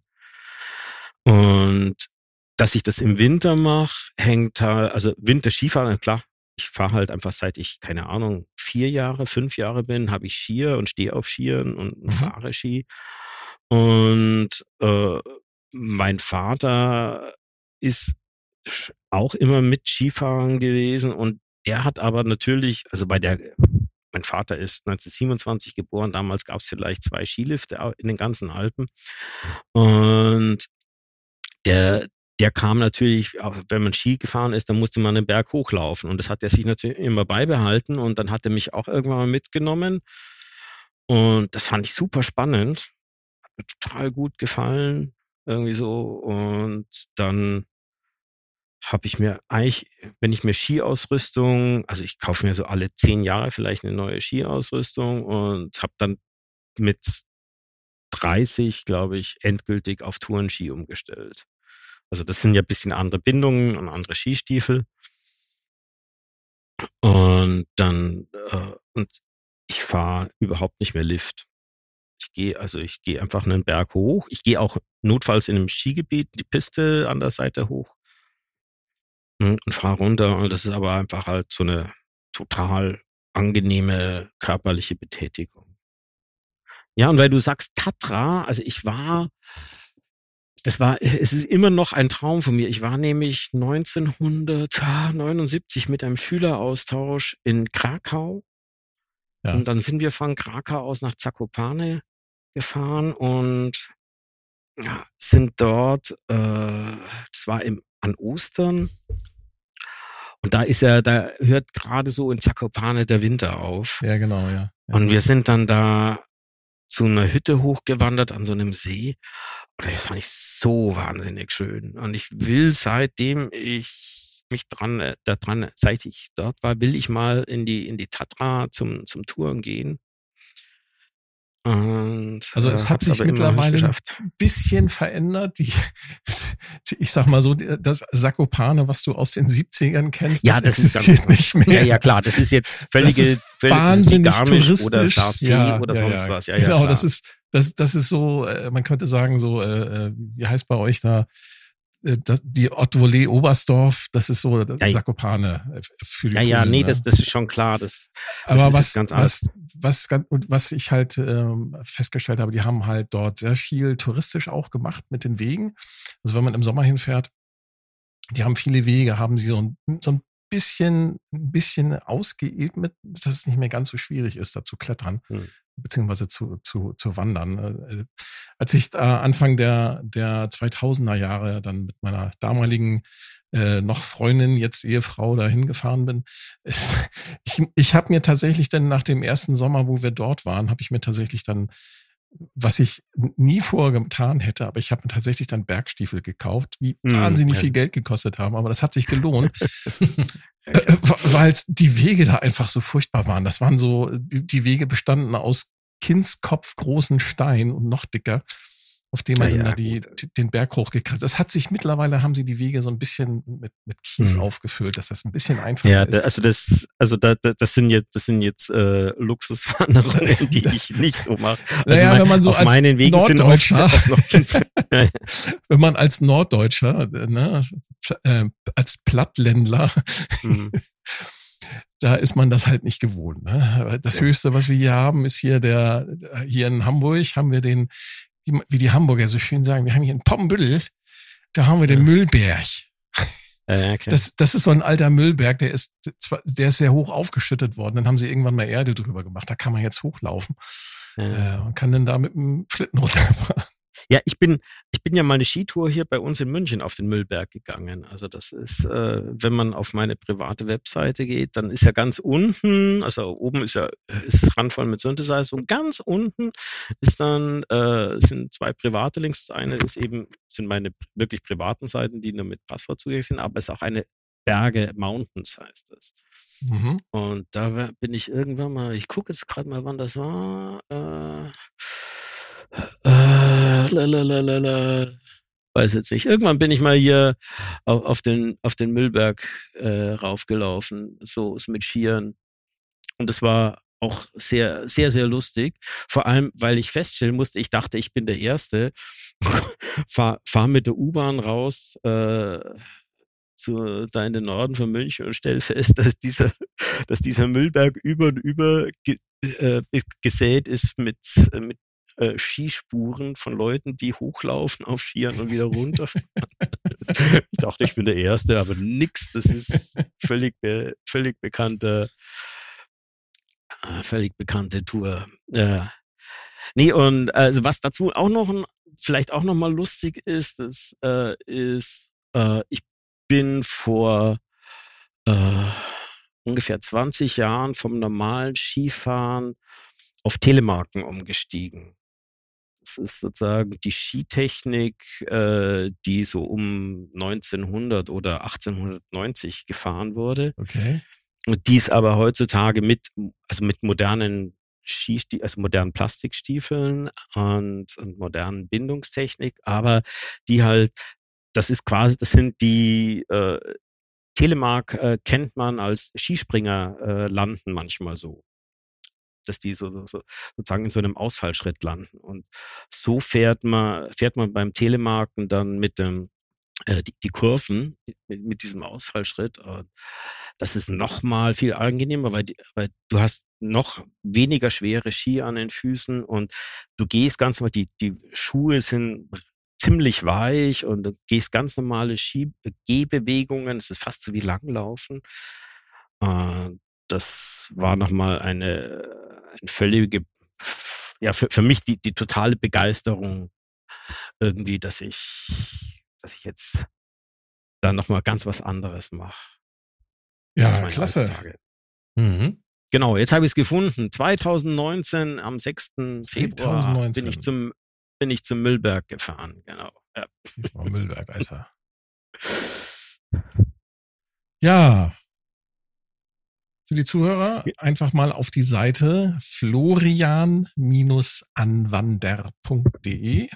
Und dass ich das im Winter mache, hängt halt, also Winter-Skifahren, klar, ich fahre halt einfach seit ich, keine Ahnung, vier Jahre, fünf Jahre bin, habe ich Skier und stehe auf Skiern und Mhm. fahre Ski. Und äh, mein Vater ist auch immer mit Skifahren gewesen und der hat aber natürlich, also bei der, mein Vater ist 1927 geboren, damals gab es vielleicht zwei Skilifte in den ganzen Alpen und der, der kam natürlich, wenn man Ski gefahren ist, dann musste man den Berg hochlaufen und das hat er sich natürlich immer beibehalten und dann hat er mich auch irgendwann mal mitgenommen Und das fand ich super spannend. Hat mir total gut gefallen. Irgendwie so. Und dann habe ich mir eigentlich, wenn ich mir Skiausrüstung, also ich kaufe mir so alle zehn Jahre vielleicht eine neue Skiausrüstung und habe dann mit 30, glaube ich, endgültig auf Tourenski umgestellt. Also das sind ja ein bisschen andere Bindungen und andere Skistiefel. Und dann, äh, und ich fahre überhaupt nicht mehr Lift. Ich gehe, also ich gehe einfach einen Berg hoch. Ich gehe auch notfalls in einem Skigebiet die Piste an der Seite hoch und fahre runter. Und das ist aber einfach halt so eine total angenehme körperliche Betätigung. Ja, und weil du sagst Tatra, also ich war, das war, es ist immer noch ein Traum von mir. Ich war nämlich 1979 mit einem Schüleraustausch in Krakau. Ja. Und dann sind wir von Krakau aus nach Zakopane gefahren und sind dort, äh, das war im, an Ostern. Und da ist ja, da hört gerade so in Zakopane der Winter auf. Ja, genau, ja. ja. Und wir sind dann da zu einer Hütte hochgewandert an so einem See. Und das fand ich so wahnsinnig schön. Und ich will seitdem ich mich dran, äh, daran, seit ich dort war, will ich mal in die, in die Tatra zum, zum Touren gehen. Und, also es äh, hat sich mittlerweile ein bisschen verändert. Die, die, ich sag mal so, das Sakopane, was du aus den 70ern kennst, ja, das, das existiert nicht mehr. Ja, ja, klar, das ist jetzt völlige, das ist völlig wahnsinnig touristisch. oder Sarsi ja, oder sonst ja. was. Ja, genau, das ist, das, das ist so, äh, man könnte sagen so, äh, wie heißt bei euch da, das, die Ottwolle Oberstdorf, das ist so das ja, Zakopane äh, für die Ja, ja, nee, ne? das, das ist schon klar. Das, das Aber was, ganz was, was, was ich halt ähm, festgestellt habe, die haben halt dort sehr viel touristisch auch gemacht mit den Wegen. Also wenn man im Sommer hinfährt, die haben viele Wege, haben sie so ein, so ein bisschen, ein bisschen ausgeebnet, dass es nicht mehr ganz so schwierig ist, da zu klettern. Hm beziehungsweise zu, zu, zu wandern. Äh, als ich äh, Anfang der, der 2000er Jahre dann mit meiner damaligen äh, noch Freundin, jetzt Ehefrau, dahin gefahren bin, [LAUGHS] ich, ich habe mir tatsächlich dann nach dem ersten Sommer, wo wir dort waren, habe ich mir tatsächlich dann was ich nie vorher getan hätte, aber ich habe mir tatsächlich dann Bergstiefel gekauft, die hm, wahnsinnig mm, viel Geld gekostet haben, aber das hat sich gelohnt. [LAUGHS] Äh, äh, weil die Wege da einfach so furchtbar waren. Das waren so, die Wege bestanden aus Kindskopf großen Stein und noch dicker auf dem man ja, dann ja, da die, den Berg hochgekratzt. Das hat sich mittlerweile haben sie die Wege so ein bisschen mit, mit Kies hm. aufgefüllt, dass das ein bisschen einfacher ja, ist. Ja, also das, also da, das sind jetzt, das sind jetzt äh, Luxuswanderungen, [LAUGHS] die das, ich nicht so mache. Also naja, mein, wenn man so als meinen Wegen Norddeutscher, [LAUGHS] [LAUGHS] wenn man als Norddeutscher, ne, äh, als Plattländler hm da ist man das halt nicht gewohnt. Ne? Das ja. Höchste, was wir hier haben, ist hier der, hier in Hamburg haben wir den wie die Hamburger so schön sagen, wir haben hier in Poppenbüttel, da haben wir den Müllberg. Ja, okay. das, das ist so ein alter Müllberg, der ist, der ist sehr hoch aufgeschüttet worden. Dann haben sie irgendwann mal Erde drüber gemacht. Da kann man jetzt hochlaufen ja. äh, und kann dann da mit dem Schlitten runterfahren. Ja, ich bin, ich bin ja mal eine Skitour hier bei uns in München auf den Müllberg gegangen. Also das ist, äh, wenn man auf meine private Webseite geht, dann ist ja ganz unten, also oben ist ja ist randvoll mit Synthesizer und ganz unten ist dann äh, sind zwei private Links. Das eine ist eben sind meine wirklich privaten Seiten, die nur mit Passwort zugänglich sind, aber es ist auch eine Berge Mountains heißt es. Mhm. Und da bin ich irgendwann mal, ich gucke jetzt gerade mal, wann das war. Äh, äh, lalalala. Weiß jetzt nicht. Irgendwann bin ich mal hier auf, auf den, auf den Müllberg äh, raufgelaufen, so mit Skiern. Und es war auch sehr, sehr, sehr lustig. Vor allem, weil ich feststellen musste, ich dachte, ich bin der Erste. [LAUGHS] fahr, fahr mit der U-Bahn raus äh, zu, da in den Norden von München und stell fest, dass dieser, dass dieser Müllberg über und über ge, äh, gesät ist mit, mit äh, Skispuren von Leuten, die hochlaufen auf Skiern und wieder runter. [LAUGHS] ich dachte, ich bin der Erste, aber nix. Das ist völlig, völlig bekannte, äh, völlig bekannte Tour. Äh, nee, und also was dazu auch noch vielleicht auch noch mal lustig ist, das äh, ist, äh, ich bin vor äh, ungefähr 20 Jahren vom normalen Skifahren auf Telemarken umgestiegen. Das ist sozusagen die Skitechnik, äh, die so um 1900 oder 1890 gefahren wurde. Okay. Und dies aber heutzutage mit, also mit modernen Skistie also modernen Plastikstiefeln und, und modernen Bindungstechnik, aber die halt, das ist quasi, das sind die äh, Telemark äh, kennt man als Skispringer äh, landen manchmal so dass die so, so, sozusagen in so einem Ausfallschritt landen. Und so fährt man, fährt man beim Telemarken dann mit dem äh, die, die Kurven mit, mit diesem Ausfallschritt. Und das ist noch mal viel angenehmer, weil, weil du hast noch weniger schwere Ski an den Füßen und du gehst ganz normal, die, die Schuhe sind ziemlich weich und du gehst ganz normale Ski Gehbewegungen. Es ist fast so wie Langlaufen. Äh, das war nochmal eine völlige, ja, für, für mich die, die totale Begeisterung irgendwie, dass ich, dass ich jetzt da nochmal ganz was anderes mache. Ja, klasse. Mhm. Genau, jetzt habe ich es gefunden. 2019 am 6. Februar 2019. bin ich zum bin ich zum Müllberg gefahren, genau. Ja. Müllberg, also. [LAUGHS] Ja, für die Zuhörer einfach mal auf die Seite florian-anwander.de.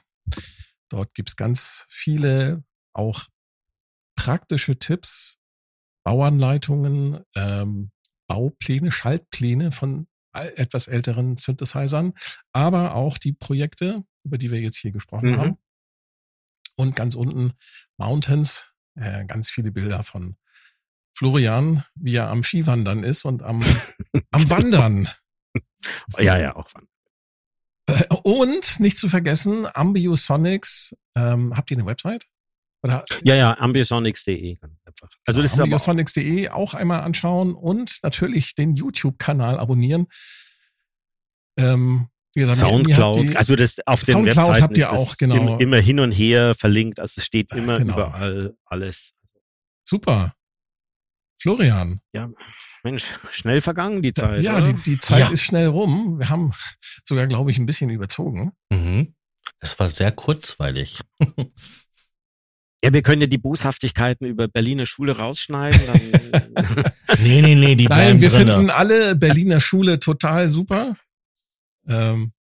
Dort gibt's ganz viele auch praktische Tipps, Bauanleitungen, ähm, Baupläne, Schaltpläne von etwas älteren Synthesizern, aber auch die Projekte, über die wir jetzt hier gesprochen mhm. haben. Und ganz unten Mountains, äh, ganz viele Bilder von Florian, wie er am Skiwandern ist und am, am [LAUGHS] Wandern. Ja, ja, auch wandern. Äh, und nicht zu vergessen, Ambiosonics. Ähm, habt ihr eine Website? Oder? Ja, ja, ambiosonics.de. Also das ambiosonics.de auch einmal anschauen und natürlich den YouTube-Kanal abonnieren. Ähm, gesagt, Soundcloud, die, also das auf den Soundcloud Webseiten habt ihr auch, genau. Immer, immer, hin und her verlinkt, also es steht immer genau. überall alles. Super. Florian. Ja, Mensch, schnell vergangen die Zeit. Ja, die, die Zeit ja. ist schnell rum. Wir haben sogar, glaube ich, ein bisschen überzogen. Mhm. Es war sehr kurzweilig. Ja, wir können ja die Boshaftigkeiten über Berliner Schule rausschneiden. [LAUGHS] nee, nee, nee, die Nein, wir drinne. finden alle Berliner Schule total super. Ähm,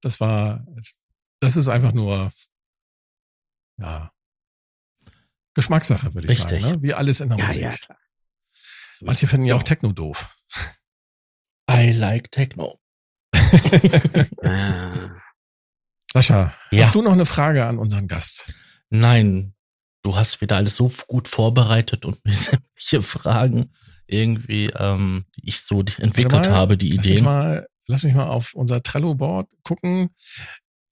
das war, das ist einfach nur, ja, Geschmackssache, würde ich Richtig. sagen. Ne? Wie alles in der ja, Musik. Ja, klar. Manche finden ja auch Techno doof. I like Techno. [LAUGHS] Sascha, ja. hast du noch eine Frage an unseren Gast? Nein, du hast wieder alles so gut vorbereitet und mir [LAUGHS] sämtliche Fragen irgendwie, ähm, die ich so entwickelt mal, habe, die Ideen. Lass mich, mal, lass mich mal auf unser Trello-Board gucken.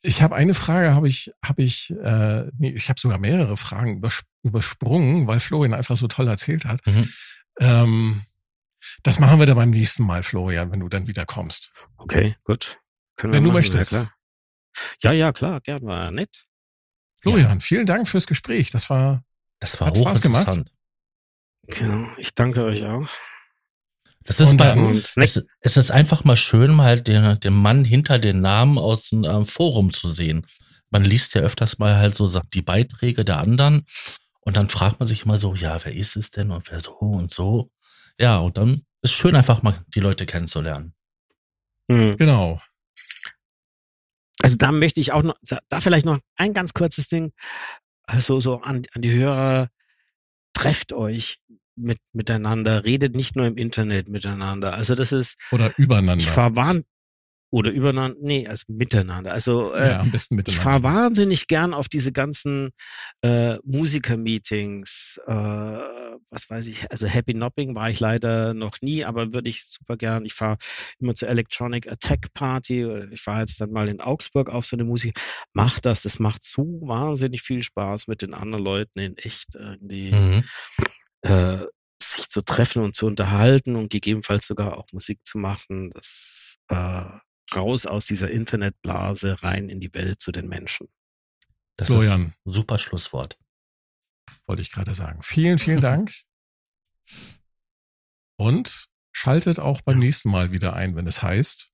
Ich habe eine Frage, habe ich, habe ich, äh, nee, ich habe sogar mehrere Fragen übersprungen, weil Florian einfach so toll erzählt hat. Mhm. Ähm, das machen wir dann beim nächsten Mal, Florian, wenn du dann wieder kommst. Okay, gut. Können wenn du machen, möchtest. Ja, ja, ja, klar, gern war nett. Florian, ja. vielen Dank fürs Gespräch. Das war, das war hat Spaß gemacht. Genau, ich danke euch auch. Das ist und es, es, ist einfach mal schön, mal den, den Mann hinter den Namen aus dem ähm, Forum zu sehen. Man liest ja öfters mal halt so die Beiträge der anderen und dann fragt man sich immer so, ja, wer ist es denn und wer so und so. Ja, und dann ist schön einfach mal die Leute kennenzulernen. Mhm. Genau. Also da möchte ich auch noch, da vielleicht noch ein ganz kurzes Ding, also so an, an die Hörer, trefft euch, mit, miteinander, redet nicht nur im Internet miteinander. Also das ist. Oder übereinander. Ich verwarnt oder übereinander, nee, also miteinander. Also äh, ja, am besten miteinander. ich fahre wahnsinnig gern auf diese ganzen äh, Musiker-Meetings, äh, was weiß ich, also Happy Nopping war ich leider noch nie, aber würde ich super gern. Ich fahre immer zur Electronic Attack Party, ich fahre jetzt dann mal in Augsburg auf so eine Musik. Mach das, das macht so wahnsinnig viel Spaß mit den anderen Leuten in echt irgendwie. Mhm äh, sich zu treffen und zu unterhalten und gegebenenfalls sogar auch Musik zu machen, das äh, raus aus dieser Internetblase rein in die Welt zu den Menschen. Das Florian. ist ein super Schlusswort. Wollte ich gerade sagen. Vielen, vielen Dank. [LAUGHS] Und schaltet auch beim nächsten Mal wieder ein, wenn es heißt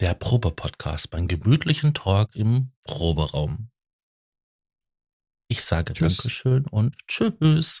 Der Probe-Podcast beim gemütlichen Talk im Proberaum. Ich sage Tschüss. Dankeschön und Tschüss.